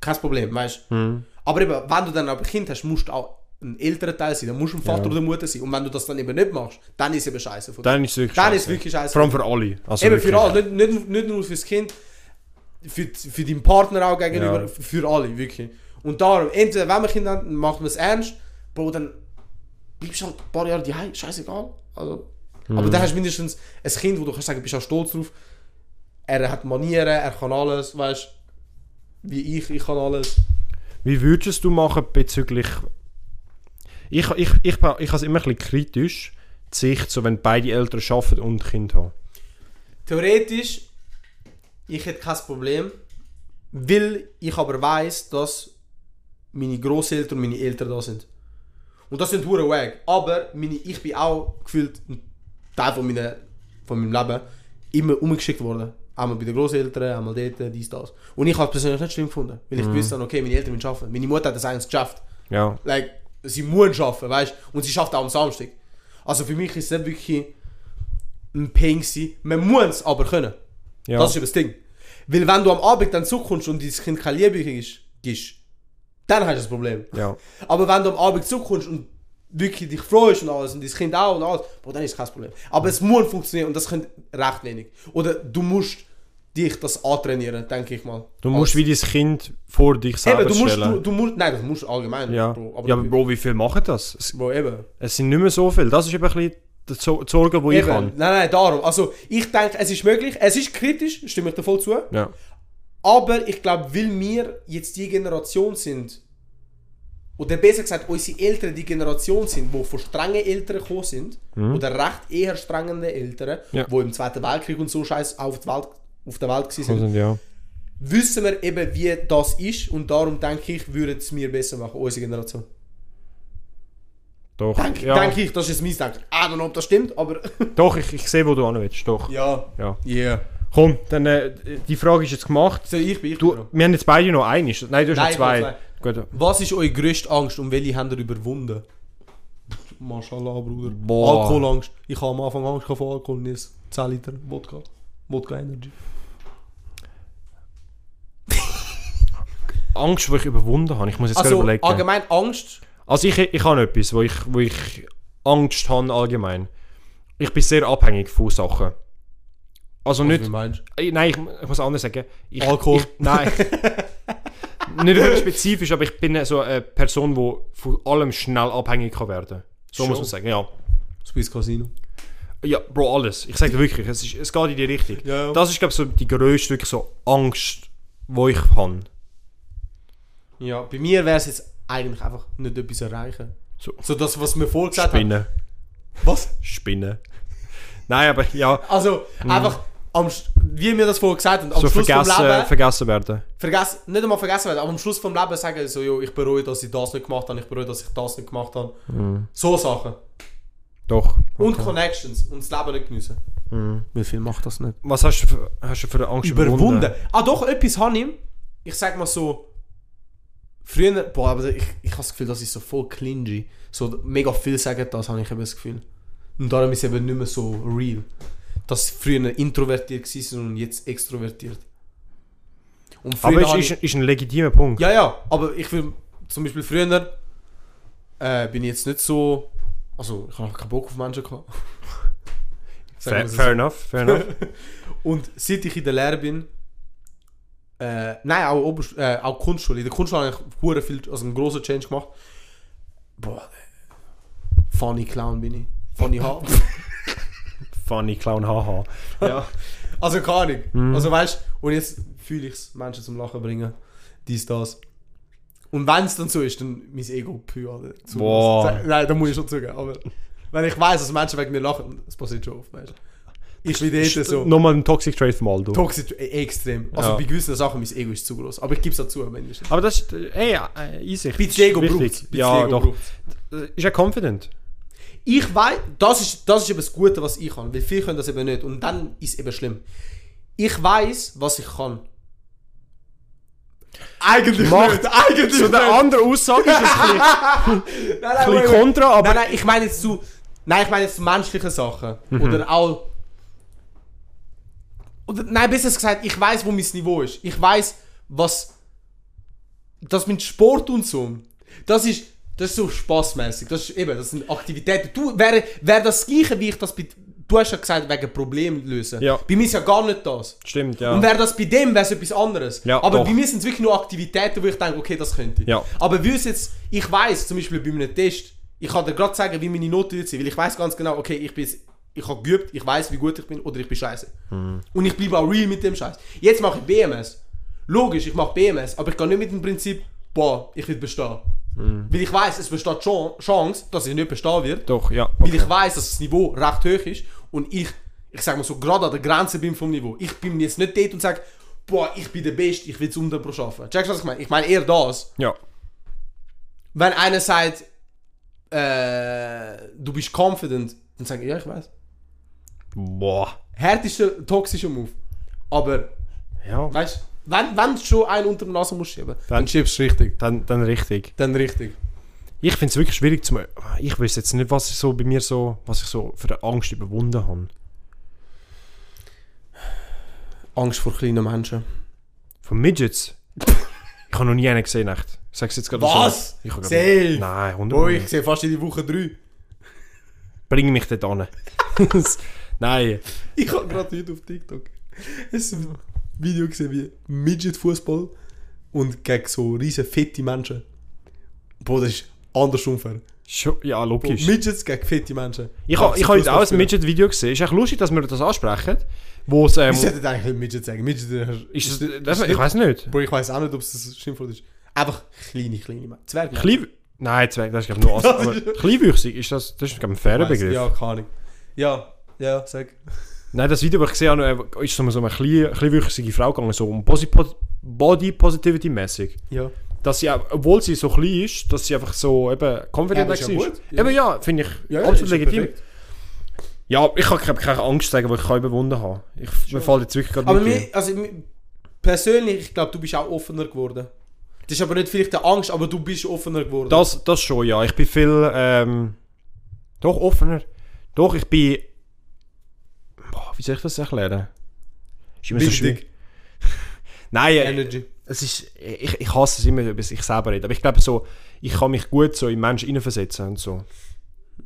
S3: kein Problem, weißt du?
S4: Mhm.
S3: Aber eben, wenn du dann aber ein Kind hast, musst du auch ein älterer Teil sein, dann musst du ein Vater
S4: Ja.
S3: oder Mutter sein. Und wenn du das dann eben nicht machst, dann ist es eben scheiße.
S4: Dann ist es wirklich
S3: Dann
S4: scheiße.
S3: ist wirklich scheiße.
S4: Vor allem für alle. Also
S3: Eben
S4: wirklich.
S3: für alle, nicht, nicht, nicht nur fürs Kind, für, für deinen Partner auch gegenüber,
S4: Ja.
S3: für alle, wirklich. Und darum, entweder wenn man Kinder hat, dann macht man es ernst, Bro, dann bleibst du halt ein paar Jahre daheim, scheißegal. Also, Aber
S4: Mhm.
S3: dann hast du mindestens ein Kind, wo du kannst sagen, bist auch stolz drauf. Er hat Manieren, er kann alles, weißt wie ich, ich kann alles.
S4: Wie würdest du machen bezüglich. Ich, ich, ich, ich, ich habe es immer ein bisschen kritisch, die Sicht, so wenn beide Eltern arbeiten und Kind haben.
S3: Theoretisch, ich hätte kein Problem, weil ich aber weiß, dass meine Großeltern und meine Eltern da sind. Und das sind hure wack. Aber meine, ich bin auch gefühlt ein Teil von, meiner, von meinem Leben immer umgeschickt worden. Einmal bei den Großeltern, einmal dort, dies, das. Und ich habe es persönlich nicht schlimm gefunden. Weil ich gewusst habe, okay, meine Eltern müssen arbeiten. Meine Mutter hat das eigentlich geschafft.
S4: Ja.
S3: Like, sie muss arbeiten, weißt du? Und sie schafft auch am Samstag. Also für mich ist es nicht wirklich ein Pain gewesen. Man muss es aber können.
S4: Ja.
S3: Das ist eben das Ding. Weil wenn du am Abend dann zurückkommst und dein Kind keine Liebe gibst, dann hast du das Problem.
S4: ja.
S3: Aber wenn du am Abend zurückkommst und wirklich dich freust und alles und dein Kind auch und alles, boah, dann ist kein Problem. Aber es muss funktionieren und das können recht wenig. Oder du musst dich das antrainieren, denke ich mal.
S4: Du musst wie dein Kind vor dich selber
S3: Eben, du musst,
S4: stellen.
S3: du, du musst, nein, das musst du allgemein.
S4: ja.
S3: Bro, aber
S4: ja, aber Bro, wie viel machen das? Es,
S3: Bro, eben.
S4: es sind nicht mehr so viel. Das ist eben ein bisschen die Zo- die ich habe.
S3: Nein, nein, darum. Also, ich denke, es ist möglich. Es ist kritisch, stimme ich dir voll zu.
S4: Ja.
S3: Aber ich glaube, weil wir jetzt die Generation sind, oder besser gesagt, unsere Eltern die Generation sind, die von strengen Eltern gekommen sind, oder recht eher strengende Eltern,
S4: Mhm. Ja.
S3: die im Zweiten Weltkrieg und so Scheiß auf, Welt, auf der Welt gewesen sind,
S4: ja.
S3: wissen wir eben, wie das ist und darum denke ich, würde es mir besser machen, unsere Generation.
S4: Doch.
S3: Denke
S4: ja.
S3: denk ich, das ist mein Denken. Don't know, ob das stimmt, aber...
S4: Doch, ich, ich sehe, wo du hin willst. Doch.
S3: ja.
S4: Ja.
S3: Yeah.
S4: Komm, dann, äh, die Frage ist jetzt gemacht.
S3: So, ich bin, ich
S4: Du,
S3: bin
S4: wir haben jetzt beide noch eine. Nein, du hast
S3: Nein,
S4: noch zwei. Gut.
S3: Was ist eure grösste Angst und welche habt ihr überwunden? Mashallah, Bruder.
S4: Boah.
S3: Alkoholangst. Ich habe am Anfang Angst vor Alkohol und jetzt 10 Liter Wodka. Wodka Energy.
S4: Angst, die ich überwunden habe. Ich muss jetzt gerade
S3: Also
S4: überlegen.
S3: allgemein Angst.
S4: Also ich, ich habe etwas, wo ich, wo ich Angst habe allgemein. Ich bin sehr abhängig von Sachen. Also nicht...
S3: meinst
S4: Äh, Nein, ich, ich muss anders sagen. Ich,
S3: Alkohol.
S4: Ich, nein. nicht spezifisch, aber ich bin so eine Person, die von allem schnell abhängig kann werden So muss
S3: Schon?
S4: man sagen, ja.
S3: Swiss Casino.
S4: Ja, Bro, alles. Ich sage dir wirklich, es, ist, es geht in die Richtung.
S3: Ja, ja.
S4: Das ist, glaube ich, so die grösste wirklich so Angst, die ich habe.
S3: Ja, bei mir wäre es jetzt eigentlich einfach nicht etwas erreichen.
S4: So.
S3: So das, was wir vorgesagt haben.
S4: Spinnen.
S3: Was?
S4: Spinnen. Nein, aber ja,
S3: Also, einfach, am, wie wir das vorher gesagt haben, am
S4: so
S3: Schluss vom
S4: vergessen,
S3: Leben,
S4: vergessen werden.
S3: vergessen, nicht einmal vergessen werden, aber am Schluss vom Leben sagen so, jo, ich bereue, dass ich das nicht gemacht habe, ich bereue, dass ich das nicht gemacht habe. So Sachen.
S4: Doch.
S3: Und Connections und das Leben nicht geniessen. Wie viel macht das nicht?
S4: Was hast du für, hast du für eine Angst
S3: Überwunden. Ah doch, etwas habe ich. Ich sag mal so, früher, boah, aber ich, ich habe das Gefühl, das ist so voll clingy. So mega viel sagen das, habe ich eben das Gefühl. Und darum ist es eben nicht mehr so real. Dass früher introvertiert waren und jetzt extrovertiert.
S4: Aber
S3: habe
S4: ist,
S3: ich-
S4: ist, ein legitimer Punkt.
S3: ja, ja, aber ich will zum Beispiel früher äh, bin ich jetzt nicht so. Also, ich habe keinen Bock auf Menschen gehabt.
S4: Fair,
S3: es
S4: fair enough, fair enough.
S3: Und seit ich in der Lehre bin, äh, nein, auch, Obersch äh, auch Kunstschule. In der Kunstschule habe ich hure viel, also einen grossen Change gemacht. Boah, äh, funny Clown bin ich. Funny H.
S4: Funny Clown, haha.
S3: ja. Also keine Ahnung. Also weißt du, und jetzt fühle ich es, Menschen zum Lachen bringen. Dies, das. Und wenn es dann so ist, dann mein Ego pü, Alter. Zu-
S4: Boah.
S3: Nein, da muss ich schon zugeben. Aber wenn ich weiß, dass Menschen wegen mir lachen, das passiert schon oft, weißt du. Ich bin dort so.
S4: Nochmal ein Toxic Trait vom Aldo.
S3: Toxisch, äh, extrem. Also
S4: Ja.
S3: bei gewissen Sachen, mein Ego ist zu groß. Aber ich gebe es dazu, wenn ich
S4: Aber das ist, äh, ey, äh, easy.
S3: Bisschen Ego braucht.
S4: Ja,
S3: Ego
S4: doch.
S3: braucht's.
S4: Ist ja confident.
S3: Ich weiß, das ist, das ist eben das Gute, was ich kann. Weil viele können das eben nicht. Und dann ist es eben schlimm. Ich weiß, was ich kann. Eigentlich
S4: Macht-
S3: nicht. Eigentlich
S4: Zu der anderen Aussage ist es ein
S3: Nein, nein,
S4: bisschen kontra, aber
S3: Nein, nein, ich meine jetzt zu. Nein, ich meine jetzt zu menschlichen Sachen. Oder auch. Oder, nein, besser gesagt, ich weiß, wo mein Niveau ist. Ich weiß, was. Das mit Sport und so. Das ist. Das ist so spaßmäßig. Das ist eben, das sind Aktivitäten. Du, wäre, wäre das gleiche, wie ich das bei. Du hast ja gesagt, wegen Problem lösen.
S4: Ja.
S3: Bei mir ist ja gar nicht das.
S4: stimmt, ja.
S3: Und wäre das bei dem, wäre es etwas anderes.
S4: Ja,
S3: aber
S4: doch.
S3: bei mir sind es wirklich nur Aktivitäten, wo ich denke, okay, das könnte ich.
S4: Ja.
S3: Aber wie es jetzt, ich weiß zum Beispiel bei einem Test, ich kann dir gerade sagen, wie meine Note wird sein, weil ich weiß ganz genau, okay, ich bin, ich habe geübt, ich weiß, wie gut ich bin oder ich bin scheiße.
S4: Mhm.
S3: Und ich bleibe auch real mit dem Scheiß. Jetzt mache ich BMS. Logisch, ich mache BMS, aber ich gehe nicht mit dem Prinzip, boah, ich will bestehen.
S4: Mhm.
S3: Weil ich weiß, es besteht Chan- Chance, dass ich nicht bestehen werde.
S4: Doch, ja.
S3: Weil ich weiß, dass das Niveau recht hoch ist und ich, ich sag mal so, gerade an der Grenze bin vom Niveau. Ich bin jetzt nicht dort und sage, boah, ich bin der Beste, ich will es unter pro schaffen. Checkst du, was ich meine? Ich meine eher das.
S4: Ja.
S3: Wenn einer sagt, äh, du bist confident, dann sage ich, ja, ich weiß.
S4: Boah.
S3: Härtester, toxischer Move. Aber,
S4: Ja.
S3: weißt du, wenn, wenn du schon einen unter die Nase musst schieben, dann,
S4: Dann-
S3: schiebst du richtig.
S4: Dann, dann richtig.
S3: Dann richtig.
S4: Ich finde es wirklich schwierig zu. Ich weiß jetzt nicht, was ich so bei mir so, was ich so für eine Angst überwunden habe.
S3: Angst vor kleinen Menschen.
S4: Von Midgets. ich habe noch nie einen gesehen, echt. Ich sag's jetzt gerade
S3: Was?
S4: so. Ich habe
S3: Safe?
S4: Nein, 100
S3: Boah, ich sehe fast jede Woche drei.
S4: Bring mich dort an. Nein.
S3: Ich habe gerade heute auf TikTok ein Video gesehen wie Midget-Fußball und gegen so riesen fette Menschen. Boah, das ist anders unfair.
S4: Ja, logisch.
S3: Midgets gegen fette Menschen.
S4: Ich habe ich hab heute auch ein. Midget-Video gesehen. Ist echt lustig, dass wir das ansprechen. Wo es. Ähm,
S3: Ich sollte eigentlich nicht Midget sagen. Midget
S4: ist
S3: ist,
S4: das, das, ich weiß nicht.
S3: Boah, ich weiß auch nicht, ob es das Schimpfwort ist. Einfach kleine, kleine Menschen. Zwerge.
S4: Klein. Nein, Zwerg, das ist glaube ich nur As- aber Kleinwüchsig, ist das, das ist glaube ich ein fairer Begriff.
S3: Ja, keine Ahnung. Ja, ja, sag.
S4: Nein, das Video, das ich gesehen habe, äh, ist so eine klein, kleinwüchsige Frau gegangen, so um Body Positivity mäßig.
S3: Ja.
S4: Dass sie, obwohl sie so klein ist, dass sie einfach so eben confident
S3: Ja, ist ja gut. Ja.
S4: Eben ja, finde ich
S3: Ja,
S4: absolut
S3: ja
S4: legitim.
S3: perfekt.
S4: Ja, ich habe keine Angst sagen, die ich kann überwunden habe. Ich, mir fällt jetzt wirklich gerade
S3: Aber mir, also, mir, persönlich, ich glaube, du bist auch offener geworden. Das ist aber nicht vielleicht eine Angst, aber du bist offener geworden.
S4: Das, das schon, ja. Ich bin viel, ähm, doch offener. Doch, ich bin, wie soll ich das erklären? Ist immer so schwierig.
S3: Wichtig.
S4: Nein, äh,
S3: Energy.
S4: es ist, ich, ich hasse es immer, über ich selber rede. Aber ich glaube so, ich kann mich gut so in Menschen hineinversetzen und so.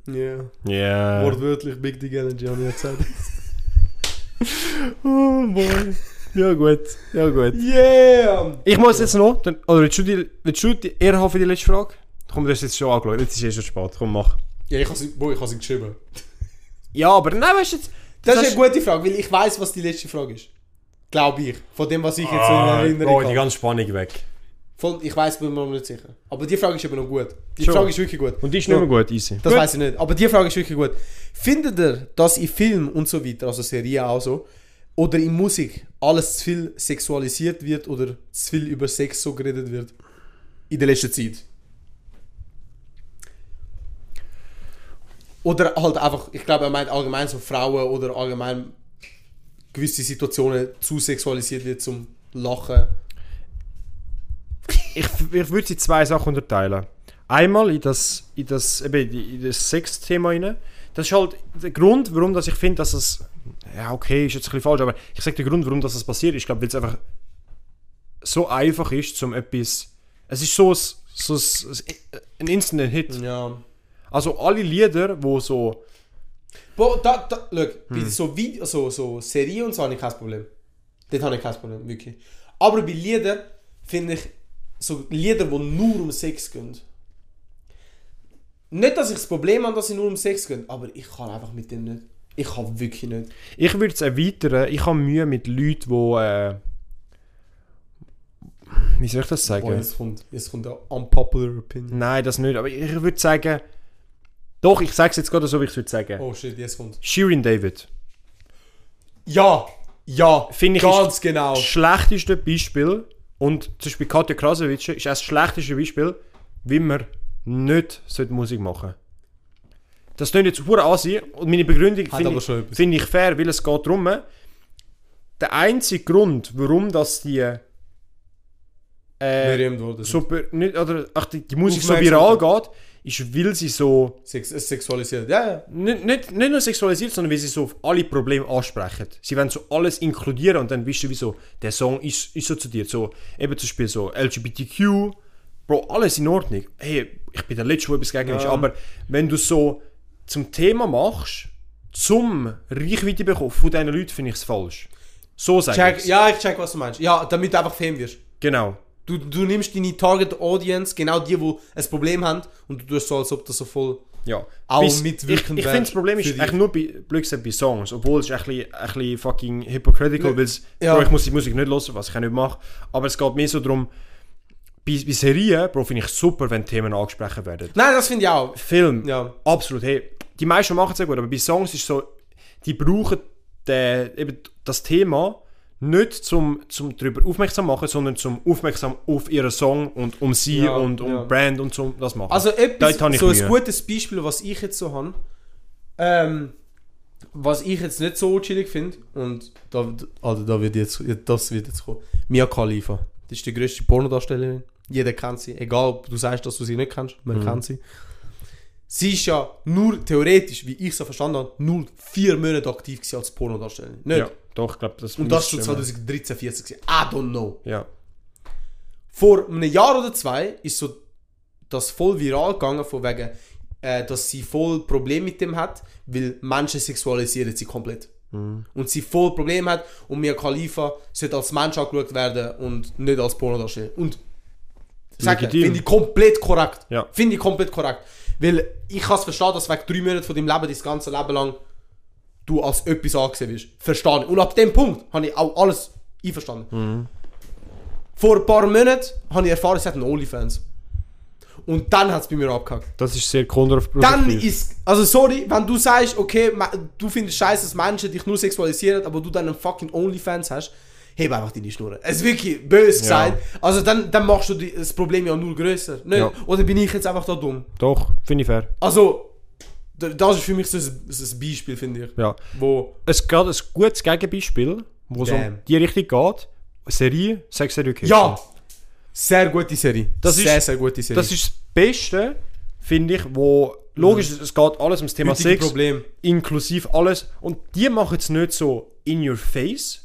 S3: Ja.
S4: Ja.
S3: Wortwörtlich Big Dick Energy, habe ich gesagt.
S4: Oh boy. Ja gut, ja gut.
S3: Yeah!
S4: Ich muss jetzt noch, dann, oder willst du die, willst du die Ehre haben für die letzte Frage? Komm, du hast jetzt schon angeschaut, jetzt ist eh schon spät, komm mach.
S3: Ja, ich habe sie, boah, ich habe sie geschrieben.
S4: Ja, aber nein, weißt du jetzt...
S3: Das,
S4: Das
S3: ist eine gute Frage, weil ich weiß, was die letzte Frage ist. Glaube ich. Von dem, was ich jetzt so in
S4: Ah,
S3: Erinnerung
S4: oh, die
S3: habe.
S4: ganze Spannung weg.
S3: Voll, ich weiß, bin mir noch nicht sicher. Aber die Frage ist eben noch gut. Die
S4: Schon.
S3: Frage ist wirklich gut.
S4: Und die ist nicht mehr gut, easy.
S3: Das weiß ich nicht. Aber die Frage ist wirklich gut. Findet ihr, dass in Film und so weiter, also Serien auch so, oder in Musik alles zu viel sexualisiert wird oder zu viel über Sex so geredet wird? In der letzten Zeit? Oder halt einfach, ich glaube, er meint allgemein so Frauen oder allgemein gewisse Situationen zu sexualisiert wird zum Lachen.
S4: ich, ich würde sie zwei Sachen unterteilen. Einmal in das, in das, eben in das Sexthema rein. Das ist halt der Grund, warum dass ich finde, dass es. Ja, okay, ist jetzt ein bisschen falsch, aber ich sage der Grund, warum das passiert, ist, glaube weil es einfach so einfach ist, zum etwas. Es ist so, ein- so ein- ein Instant Hit.
S3: Ja.
S4: Also alle Lieder, wo so.
S3: Boah, da, da, look, bei so, Video, so, so Serien und so habe ich kein Problem. Dort habe ich kein Problem, wirklich. Aber bei Liedern finde ich so Lieder, die nur um Sex gehen. Nicht, dass ich das Problem habe, dass sie nur um Sex gehen, aber ich kann einfach mit dem nicht. Ich kann wirklich nicht.
S4: Ich würde es erweitern. Ich habe Mühe mit Leuten, die. Äh, wie soll ich das sagen?
S3: Boah, jetzt kommt, jetzt kommt eine unpopular opinion.
S4: Nein, das nicht. Aber ich würde sagen. Doch, ich sage es jetzt gerade so, wie ich es würde sagen.
S3: Oh shit, jetzt kommt.
S4: Shirin David.
S3: Ja! Ja!
S4: Finde ich
S3: ganz
S4: ist
S3: genau.
S4: Das schlechteste Beispiel. Und zum Beispiel Katja Krasowitsch ist auch das schlechteste Beispiel, wie man nicht Musik machen sollte. Das klingt jetzt hure ansehen und meine Begründung finde ich, finde ich fair, weil es geht darum, der einzige Grund, warum das die äh, so, nicht, oder, ach, die, die Musik so viral geht, ist, weil sie so
S3: Sex, es sexualisiert. Ja, ja.
S4: nicht, nicht, nicht nur sexualisiert, sondern wie sie so auf alle Probleme ansprechen. Sie wollen so alles inkludieren und dann wissen wieso der Song ist, ist so zu dir. So, eben zum Beispiel so LGBTQ, Bro, alles in Ordnung. Hey, ich bin der Letzte, der etwas gegen ist. Aber wenn du so zum Thema machst, zum Reichweite bekommen von diesen Leuten, finde ich es falsch. So sage ich
S3: ja, ich check, was du meinst. Ja, damit du einfach Fan wirst.
S4: Genau.
S3: Du, du nimmst deine Target Audience, genau die, die ein Problem haben, und du tust so, als ob das so voll.
S4: Ja.
S3: Auch
S4: Bis-
S3: mitwirkend
S4: Ich, ich finde, das Problem ist eigentlich nur bei, blöd bei Songs, obwohl es ist ein bisschen, ein bisschen fucking hypocritical, weil es,
S3: Ja.
S4: Bro, ich muss die Musik nicht hören, was ich nicht mache, aber es geht mehr so darum, bei, bei Serien, Bro, finde ich super, wenn Themen angesprochen werden.
S3: Nein, das finde ich auch.
S4: Film,
S3: Ja.
S4: absolut, hey, die meisten machen es sehr gut, aber bei Songs ist so, die brauchen den, eben das Thema nicht zum, zum darüber aufmerksam machen, sondern zum aufmerksam auf ihren Song und um sie
S3: Ja,
S4: und um
S3: ja.
S4: Brand und so das machen.
S3: Also etwas, so ein
S4: Mühe.
S3: gutes Beispiel, was ich jetzt so habe, ähm, was ich jetzt nicht so chillig finde, und da, also da wird jetzt, das wird jetzt kommen, Mia Khalifa. Das ist die grösste Pornodarstellerin. Jeder kennt sie, egal ob du sagst, dass du sie nicht kennst, man
S4: Mhm.
S3: kennt sie. Sie ist ja nur theoretisch, wie ich so verstanden habe, nur vier Monate aktiv als Pornodarstellerin. Nicht?
S4: ja, doch, ich glaube, das
S3: Und das schon
S4: müsste-
S3: 2013, 14 gewesen. I don't know.
S4: Ja.
S3: Vor einem Jahr oder zwei ist so das voll viral gegangen, von wegen, äh, dass sie voll Probleme mit dem hat, weil Menschen sexualisieren sie komplett. Und sie voll Probleme hat und Mia Khalifa sollte als Mensch angeschaut werden und nicht als Pornodarsteller. Und sag, finde ich komplett korrekt.
S4: Ja.
S3: Finde ich komplett korrekt. Weil ich kann es verstehen, dass wegen drei Monaten von deinem Leben, dein ganze Leben lang, du als etwas angesehen wirst. Verstehe ich. Und ab dem Punkt habe ich auch alles einverstanden. Vor ein paar Monaten habe ich erfahren, sie hat einen Onlyfans. Und dann hat es bei mir abgehakt.
S4: Das ist sehr kontraproduktiv.
S3: Dann ist, also sorry, wenn du sagst, okay, du findest scheiße, dass Menschen dich nur sexualisieren, aber du dann einen fucking Onlyfans hast, heb einfach deine Schnur. Es ist wirklich böse gesagt. Also dann, dann machst du die, das Problem ja nur größer. Nicht?
S4: Ja.
S3: Oder bin ich jetzt einfach da dumm?
S4: Doch, finde ich fair.
S3: Also, das ist für mich so ein, so ein Beispiel, finde ich.
S4: Ja.
S3: Wo,
S4: Es geht ein gutes Gegenbeispiel, wo es um
S3: Damn.
S4: die Richtung geht. Serie Sex Education.
S3: ja! Sehr gute Serie.
S4: Das
S3: sehr,
S4: ist-
S3: sehr gute Serie.
S4: Das ist das Beste, finde ich, wo logisch, es geht alles ums Thema
S3: Heutige
S4: Sex,
S3: Problem.
S4: inklusive alles. Und die machen es nicht so in your face.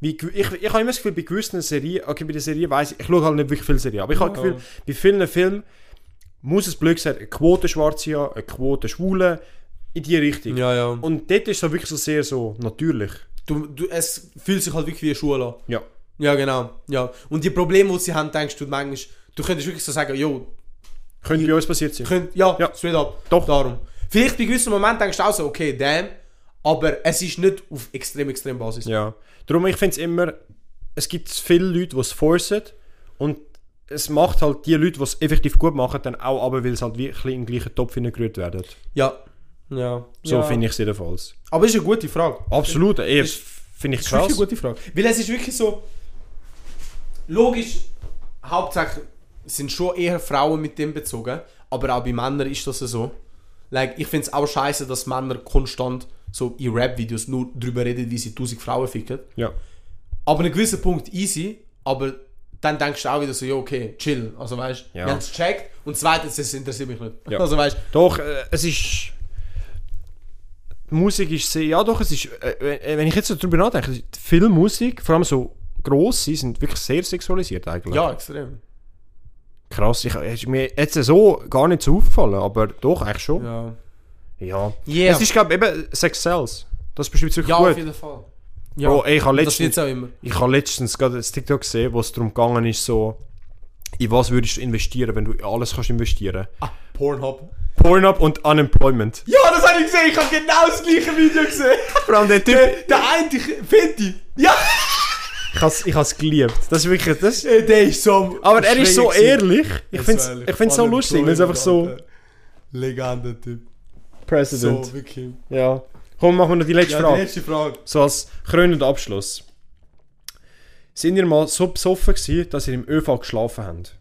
S4: Wie, ich, ich habe immer das Gefühl, bei gewissen Serien, okay, bei der Serie weiß ich, ich schaue halt nicht wirklich viele Serien, aber ich habe das Gefühl, bei vielen Filmen muss es blöd gesagt eine Quote Schwarze haben, eine Quote Schwule, in die Richtung.
S3: Ja, ja.
S4: Und dort ist es so wirklich so sehr so natürlich.
S3: Du, du, es fühlt sich halt wirklich wie eine Schule an.
S4: Ja.
S3: Ja, genau. Ja. Und die Probleme, die sie haben, denkst du manchmal, du könntest wirklich so sagen, jo,
S4: Könnte bei uns passiert sein.
S3: könnt, ja,
S4: Ja.
S3: straight up.
S4: Doch.
S3: Darum. Vielleicht bei gewissen Momenten denkst du auch so, okay, damn, aber es ist nicht auf extrem, extrem Basis.
S4: Ja. Darum, ich finde es immer, es gibt viele Leute, die es forcen und es macht halt die Leute, die es effektiv gut machen, dann auch aber, weil es halt wirklich in den gleichen Topf hineingerührt werden.
S3: Ja. Ja.
S4: So
S3: ja.
S4: finde ich es jedenfalls.
S3: Aber ist eine gute Frage.
S4: Absolut, finde ich
S3: Das ist
S4: krass.
S3: eine gute Frage. Weil es ist wirklich so. Logisch, hauptsächlich sind schon eher Frauen mit dem bezogen, aber auch bei Männern ist das so. Like, ich finde es auch scheiße, dass Männer konstant so in Rap-Videos nur darüber reden, wie sie 1000 Frauen ficken.
S4: Ja.
S3: Aber an einem gewissen Punkt easy, aber dann denkst du auch wieder so, ja, okay, chill. Also weißt du,
S4: Ja.
S3: wir haben es gecheckt und zweitens, es interessiert mich nicht.
S4: Ja.
S3: Also weißt
S4: Doch, äh, es ist. Musik ist sehr. Ja, doch, es ist. Äh, äh, wenn ich jetzt so drüber nachdenke, viel Musik, vor allem so grosse, sind wirklich sehr sexualisiert eigentlich.
S3: ja, extrem.
S4: Krass, ich, ist mir jetzt so gar nicht so aufgefallen, aber doch, eigentlich schon.
S3: Ja.
S4: Ja.
S3: Yeah.
S4: Es ist, glaube ich, eben Sex Sells. Das beschreibt wirklich
S3: Ja, auf
S4: gut.
S3: jeden Fall. Ja,
S4: Bro, ey, ich habe letztens, ich habe letztens gerade ein TikTok gesehen, wo es darum gegangen ist, so, in was würdest du investieren, wenn du in alles kannst investieren?
S3: Ah, Pornhub.
S4: Pornhub und Unemployment.
S3: Ja, das habe ich gesehen. Ich habe genau das gleiche Video gesehen.
S4: Vor allem der Typ,
S3: Der, der eine, Fetti. Ja,
S4: ich habe ich has geliebt. Das ist wirklich, das
S3: äh, der ist so.
S4: Aber er ist so ehrlich. Ich finde es so lustig, weil es einfach so...
S3: Legende Typ.
S4: President.
S3: So, wirklich.
S4: Ja. Komm, machen wir noch die letzte
S3: Ja, die
S4: Frage.
S3: letzte Frage.
S4: So als krönender Abschluss. Sind ihr mal so besoffen gewesen, dass ihr im ÖV geschlafen habt?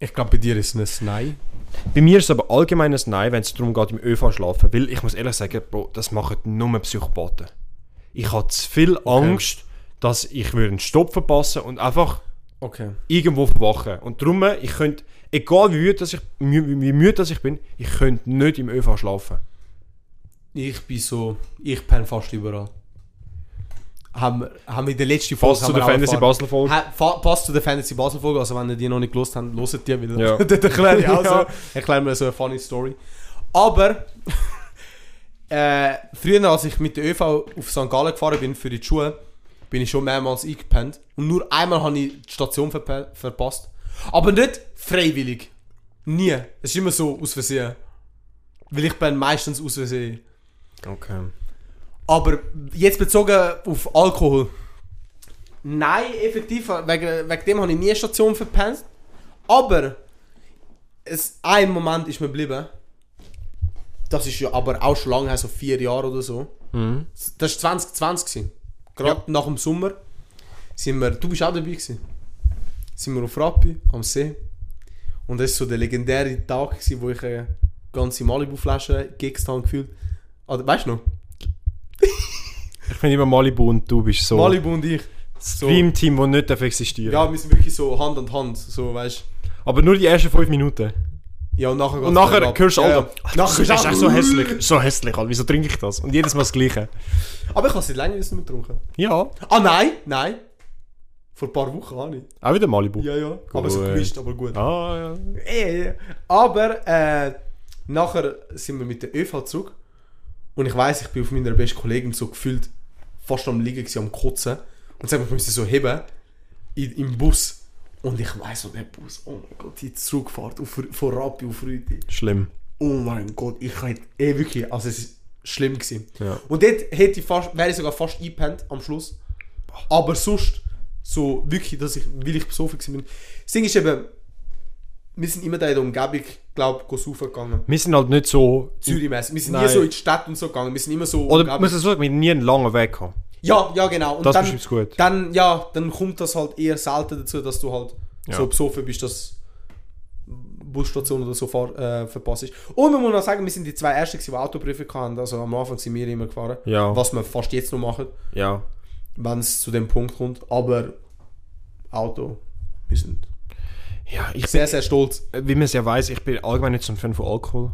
S3: Ich glaube, bei dir ist es ein Nein.
S4: Bei mir ist es aber allgemeines Nein, wenn es darum geht, im ÖV schlafen. Weil ich muss ehrlich sagen, Bro, das machen nur Psychopathen. Ich habe zu viel Angst, dass ich würde einen Stopp verpassen und einfach
S3: Okay.
S4: irgendwo verwachen. Und darum, ich könnte, egal wie müde, dass ich, wie, wie müde dass ich bin, ich könnte nicht im ÖV schlafen.
S3: Ich bin so. Ich penne fast überall. Haben, haben wir in der letzten Folge.
S4: Passt zu der Fantasy. Basel Folge.
S3: Passt zu der Fantasy Basel Folge, also wenn ihr die noch nicht gelost habt, loset die wieder.
S4: Ja.
S3: Dort erkläre ich auch so, erklären wir so eine funny Story. Aber, äh, früher als ich mit der ÖV auf St. Gallen gefahren bin für die Schuhe, bin ich schon mehrmals eingepennt. Und nur einmal habe ich die Station verpa verpasst. Aber nicht freiwillig. Nie. Es ist immer so aus Versehen. Weil ich bin meistens aus Versehen.
S4: Okay.
S3: Aber jetzt bezogen auf Alkohol. Nein, effektiv, wegen, wegen dem habe ich nie eine Station verpennt. Aber es, ein Moment ist mir geblieben. Das ist ja aber auch schon lange her, so vier Jahre oder so.
S4: Mhm.
S3: Das war 2020. gewesen. Gerade nach dem Sommer sind wir, du bist auch dabei gewesen. Sind wir auf Rappi am See. Und das war so der legendäre Tag, gewesen, wo ich eine ganze Malibu-Flasche gegessen habe gefühlt. Oder, weißt du noch?
S4: Ich finde immer Malibu und du bist so
S3: Malibu und ich. So.
S4: Dreamteam, das nicht darf existieren
S3: Ja, wir sind wirklich so Hand an Hand, so weißt
S4: Aber nur die ersten fünf Minuten.
S3: Ja, und nachher
S4: Und nachher hörst du
S3: ja,
S4: Alter,
S3: ja. Nachher
S4: das ist echt so hässlich. So hässlich, Alter. Wieso trinke ich das? Und jedes Mal das Gleiche.
S3: Aber ich habe seit länger nicht mehr getrunken.
S4: Ja.
S3: Ah nein, nein. Vor ein paar Wochen habe ich.
S4: Auch wieder Malibu.
S3: Ja, ja. Aber so
S4: Gut.
S3: gemischt, aber gut.
S4: Ah, ja.
S3: Aber äh, nachher sind wir mit der ÖV zurück. Und ich weiß, ich bin auf meiner besten Kollegin so gefühlt fast am Liegen, gewesen, am Kotzen. Und sie haben mich so heben in, im Bus. Und ich weiß so, der Bus, oh mein Gott, die Zugfahrt auf, von Rappi auf Rüti.
S4: Schlimm.
S3: Oh mein Gott, ich hätte eh wirklich, also es ist schlimm gewesen.
S4: Ja.
S3: Und dort hätte ich fast, wäre ich sogar fast eingepennt am Schluss. Aber sonst, so wirklich, dass ich, weil ich besoffen gewesen bin. Das Ding ist eben, wir sind immer da in der Umgebung, glaube ich, gegangen.
S4: Wir sind halt nicht so...
S3: Zürich-mässig. Wir sind
S4: Nein.
S3: nie so in die Stadt und so gegangen. Wir sind immer so
S4: Oder muss ich sagen, wir haben nie einen langen Weg gehabt.
S3: Ja, ja, genau. Und
S4: Das
S3: dann,
S4: beschreibt's gut.
S3: Dann, ja, dann kommt das halt eher selten dazu, dass du halt
S4: Ja.
S3: so besoffen bist, dass Busstation oder so fahr, äh, verpasst ist. Und man muss noch sagen, wir sind die zwei Ersten, die Autoprüfung hatten. Also am Anfang sind wir immer gefahren.
S4: Ja.
S3: Was wir fast jetzt noch machen,
S4: Ja.
S3: wenn es zu dem Punkt kommt. Aber Auto, wir sind
S4: Ja, ich
S3: sehr, sehr stolz.
S4: bin, wie man es ja weiß, ich bin allgemein nicht so ein Fan von Alkohol.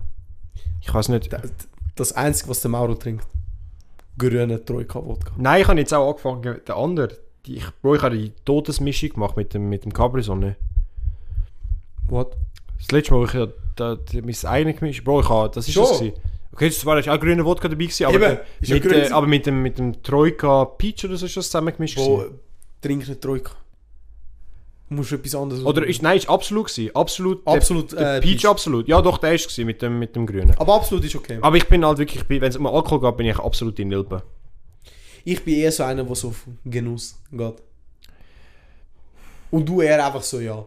S4: Ich weiß nicht.
S3: Das Einzige, was der Mauro trinkt, grüne Troika-Wodka.
S4: Nein, ich habe jetzt auch angefangen, der andere. Ich, Bro, ich habe die Todesmischung gemacht mit dem, mit dem Capri-Sonne.
S3: What?
S4: Das letzte Mal, wo ich ja da, mein eigenes gemischt Bro, ich habe, das ist
S3: Schon?
S4: das gewesen. Okay, das war auch grüner Wodka dabei gewesen, aber,
S3: Eben, ja
S4: mit,
S3: grün
S4: äh, aber mit dem, mit dem Troika Peach oder so ist das zusammengemischt
S3: Wo
S4: gewesen.
S3: trinkt nicht Troika? Du musst etwas anderes
S4: Oder ist, nein, ist absolut gewesen. Absolut. der-
S3: Absolut,
S4: Der,
S3: äh,
S4: Peach, absolut. Ja, doch, der ist gewesen mit dem, mit dem Grünen.
S3: Aber absolut ist okay.
S4: Aber ich bin halt wirklich, wenn es um Alkohol geht, bin ich absolut in Nilbe.
S3: Ich bin eher so einer, der so auf Genuss geht. Und du eher einfach so, ja.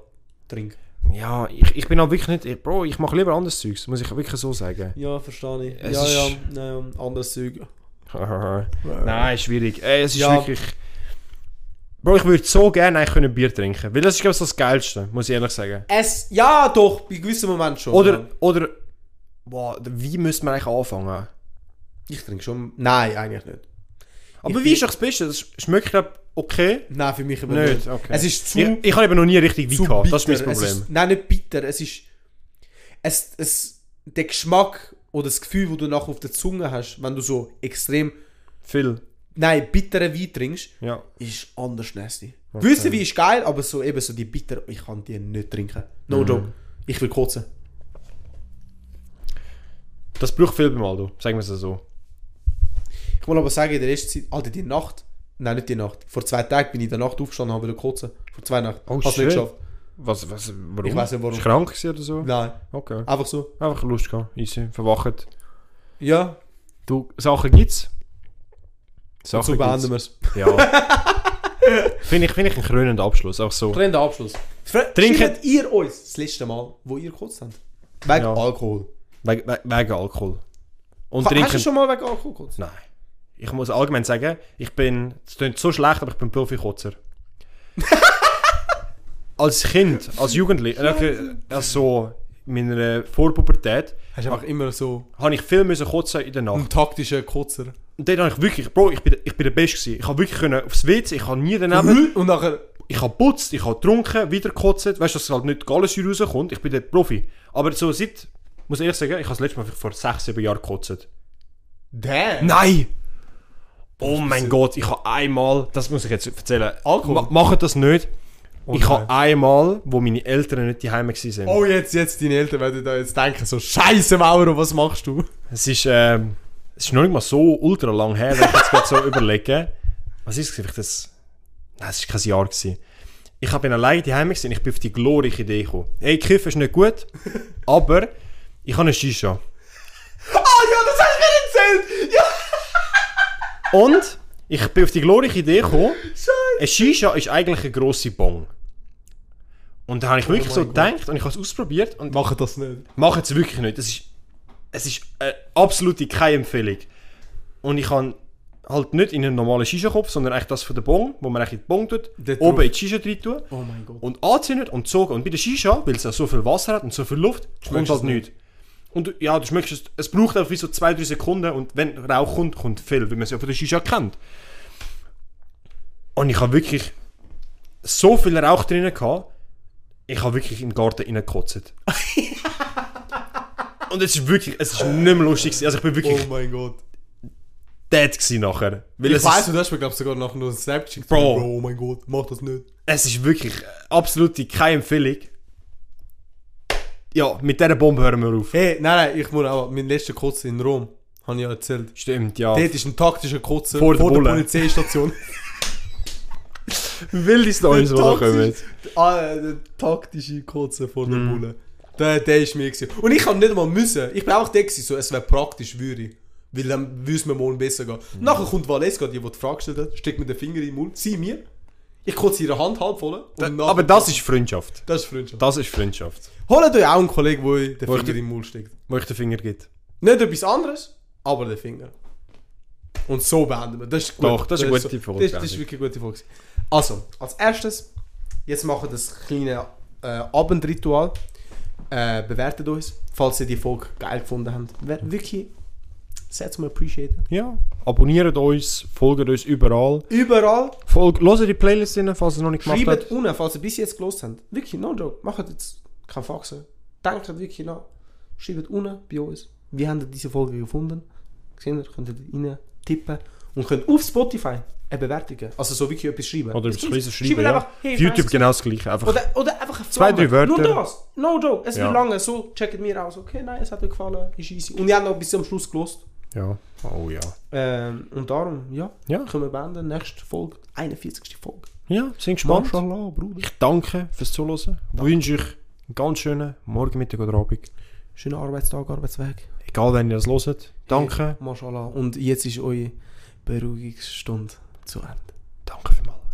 S3: trinke.
S4: Ja, ich, ich bin auch wirklich nicht... ich- Bro, ich mache lieber anderes Zeugs, muss ich wirklich so sagen.
S3: Ja, verstehe ich.
S4: Es
S3: ja, ja, ja, ja, anderes Zeug.
S4: Nein, schwierig. Ey, es ist
S3: Ja.
S4: wirklich... Bro, ich würde so gerne eigentlich können Bier trinken, weil das ist glaube ich so das Geilste, muss ich ehrlich sagen.
S3: Es, ja, doch, bei gewissen Momenten schon.
S4: Oder,
S3: ja.
S4: oder... Boah, wie müsste man eigentlich anfangen?
S3: Ich trinke schon. Nein, eigentlich nicht.
S4: Aber
S3: Ich
S4: wie ist doch das Beste? Das schmeckt glaub, okay.
S3: Nein, für mich aber
S4: Nicht,
S3: nicht.
S4: okay.
S3: Es ist zu,
S4: Ich, ich habe eben noch nie richtig Wein gehabt,
S3: bitter.
S4: das ist mein
S3: Es
S4: Problem.
S3: ist, nein, nicht bitter. Es ist. Es, es, der Geschmack oder das Gefühl, das du nachher auf der Zunge hast, wenn du so extrem.
S4: Viel.
S3: Nein, bitteren Wein trinkst,
S4: Ja.
S3: ist anders nasty. Gewisse Wein ist geil, aber so eben so die bitter, ich kann die nicht trinken.
S4: Mhm.
S3: No joke. Ich will kotzen.
S4: Das braucht viel beim Aldo, sagen wir es so.
S3: Ich will aber sagen, in der ersten Zeit, Alter, die Nacht, nein, nicht die Nacht, vor zwei Tagen bin ich in der Nacht aufgestanden und habe wieder kotzen. Vor zwei Nachten.
S4: Oh,
S3: Hast du nicht geschafft?
S4: Was, was, warum?
S3: Ich weiss nicht, warum.
S4: Ist krank oder so?
S3: Nein,
S4: Okay.
S3: einfach so.
S4: Einfach Lust gehabt, easy, verwacht.
S3: Ja,
S4: Du, Sachen gibt's.
S3: So
S4: Sachen
S3: beenden wir es.
S4: Ja. Finde ich, find ich einen krönenden Abschluss, auch so.
S3: Trend Abschluss. Trinkt
S4: Trinken-
S3: ihr uns das letzte Mal, wo ihr gekotzt habt? Wegen
S4: Ja.
S3: Alkohol.
S4: Wegen, we- wegen Alkohol. Und
S3: Ha, hast
S4: trinken...
S3: du schon mal wegen Alkohol gekotzt?
S4: Nein. Ich muss allgemein sagen, ich bin, es klingt so schlecht, aber ich bin Profikotzer. als Kind, als Jugendlicher, äh, also in meiner Vorpubertät,
S3: Hast du einfach immer so
S4: habe ich viel müssen kotzen in der Nacht.
S3: einen taktischen Kotzer.
S4: Und dort habe ich wirklich, Bro, ich bin, ich bin der Beste gewesen. Ich habe wirklich können aufs WC, ich habe nie daneben,
S3: Und nachher...
S4: ich habe putzt, ich habe getrunken, wieder gekotzt. Weißt du, dass halt nicht Gallensäure rauskommt. Ich bin der Profi. Aber so seit, muss ich ehrlich sagen, ich habe das letzte Mal vor 6, 7 Jahren gekotzt.
S3: Damn!
S4: Nein! Oh mein Gott, ich habe einmal, das muss ich jetzt erzählen.
S3: Alkohol?
S4: Ma macht das nicht. Ich
S3: nein.
S4: habe einmal, wo meine Eltern nicht daheim waren.
S3: Oh, jetzt, jetzt, deine Eltern werden da jetzt denken, so Scheiße Mauro, was machst du?
S4: Es ist, ähm, es ist noch nicht mal so ultra lang her, wenn ich jetzt gerade so überlege. Was ist es? Vielleicht das. Nein, es war kein Jahr. Gewesen. Ich bin alleine daheim gewesen, und ich bin auf die glorreiche Idee gekommen. Hey, Kiffen ist nicht gut, aber ich habe eine Shisha.
S3: Ah ja, das hast du mir erzählt! Ja!
S4: Und ich bin auf die glorreiche Idee gekommen. Eine Shisha ist eigentlich eine grosse Bong. Und da habe ich wirklich so gedacht und ich habe es ausprobiert und
S3: Mach das nicht.
S4: mache es wirklich nicht. Es ist, es ist eine absolute keine Empfehlung. Und ich habe halt nicht in einen normalen Shisha-Kopf, sondern eigentlich das von der Bong, wo man eigentlich in die Bong tut,
S3: Dort
S4: oben
S3: drauf.
S4: in die Shisha rein tun
S3: Oh mein Gott.
S4: und anzündet und zogen. Und bei der Shisha, weil es ja so viel Wasser hat und so viel Luft, kommt halt
S3: nicht.
S4: nichts. Und ja, du schmeckst es, es braucht einfach wie so zwei, drei Sekunden und wenn Rauch kommt, kommt viel, wie man es ja von der Shisha kennt. Und ich habe wirklich so viel Rauch drinnen gehabt, ich habe wirklich im Garten reingekotzt. und es ist wirklich, es ist nicht mehr lustig gewesen. Also ich bin wirklich
S3: Oh mein Gott.
S4: dead gewesen nachher. Weil
S3: Ich
S4: es ist,
S3: du hast mir glaub sogar noch einen Snap geschickt.
S4: Bro.
S3: Oh mein Gott, mach das nicht.
S4: es ist wirklich absolute keine Empfehlung. Ja, mit dieser Bombe hören wir auf.
S3: Hey, nein, nein, ich muss auch, mein letzter Kotz in Rom, habe ich ja erzählt.
S4: Stimmt, ja.
S3: Dort ist ein taktischer Kotzer
S4: Vor der Bulle.
S3: Polizeistation.
S4: Wilde Storys, die da kommen.
S3: ah, der taktische Kotzer vor der
S4: Mhm.
S3: Bulle. Der, der ist mir gewesen. Und ich kann nicht mal müssen. Ich bin auch der gewesen, so, es wäre praktisch, würde ich. Weil dann würde es mir morgen besser gehen.
S4: Mhm.
S3: Nachher kommt Valeska, die, die die Frage gestellt hat, steckt mir den Finger in den Mund, sie mir. Ich kotze ihre Hand halb voll. Nachher-
S4: Aber das ist Freundschaft.
S3: Das ist Freundschaft.
S4: Das ist Freundschaft.
S3: Holt euch auch einen Kollegen, der euch den Finger in den Mund steckt.
S4: Wo ich den Finger gibt.
S3: Nicht etwas anderes, aber den Finger. Und so beenden wir. Das ist gut.
S4: Doch, das ist eine gute Folge,
S3: Das, das ist wirklich eine gute Folge. Also, als erstes, jetzt machen wir das kleine äh, Abendritual. Äh, bewertet uns, falls ihr die Folge geil gefunden habt. Wäre wirklich sehr zum Appreciaten.
S4: Ja. Abonniert uns, folgt uns überall.
S3: Überall.
S4: Folgt, hört die Playlist rein, falls ihr noch nicht gemacht
S3: Schreibt
S4: habt.
S3: unten, falls ihr bis jetzt gelost habt. Wirklich, no joke. Macht jetzt keine Faxen. Denkt wirklich nach. Schreibt unten bei uns. Wie habt ihr diese Folge gefunden? Gesehen ihr? Könnt ihr rein tippen und könnt auf Spotify eine Bewertung geben. Also so wirklich etwas schreiben.
S4: Oder etwas
S3: schreibt
S4: schreiben, ja.
S3: einfach, hey,
S4: Auf YouTube genau das gleiche. Einfach
S3: Oder, oder einfach eine
S4: Zwei, drei Wörter.
S3: Nur das. No joke. Es
S4: Ja.
S3: wird lange. So checkt mir aus. Okay, nein, es hat euch gefallen. Ist easy. Und ihr habt noch bis zum Schluss gelost.
S4: Ja. Oh ja.
S3: Ähm, und darum, ja,
S4: Ja.
S3: können wir beenden. Nächste Folge, 41. Folge.
S4: Ja, sind gespannt.
S3: Bruder.
S4: Ich danke fürs Zuhören. Wünsche euch einen ganz schönen Morgen, Mittag oder Abend.
S3: Schönen Arbeitstag, Arbeitsweg.
S4: Egal, wenn ihr das hört. Danke.
S3: Mashallah. Und jetzt ist eure Beruhigungsstunde zu Ende. Danke vielmals.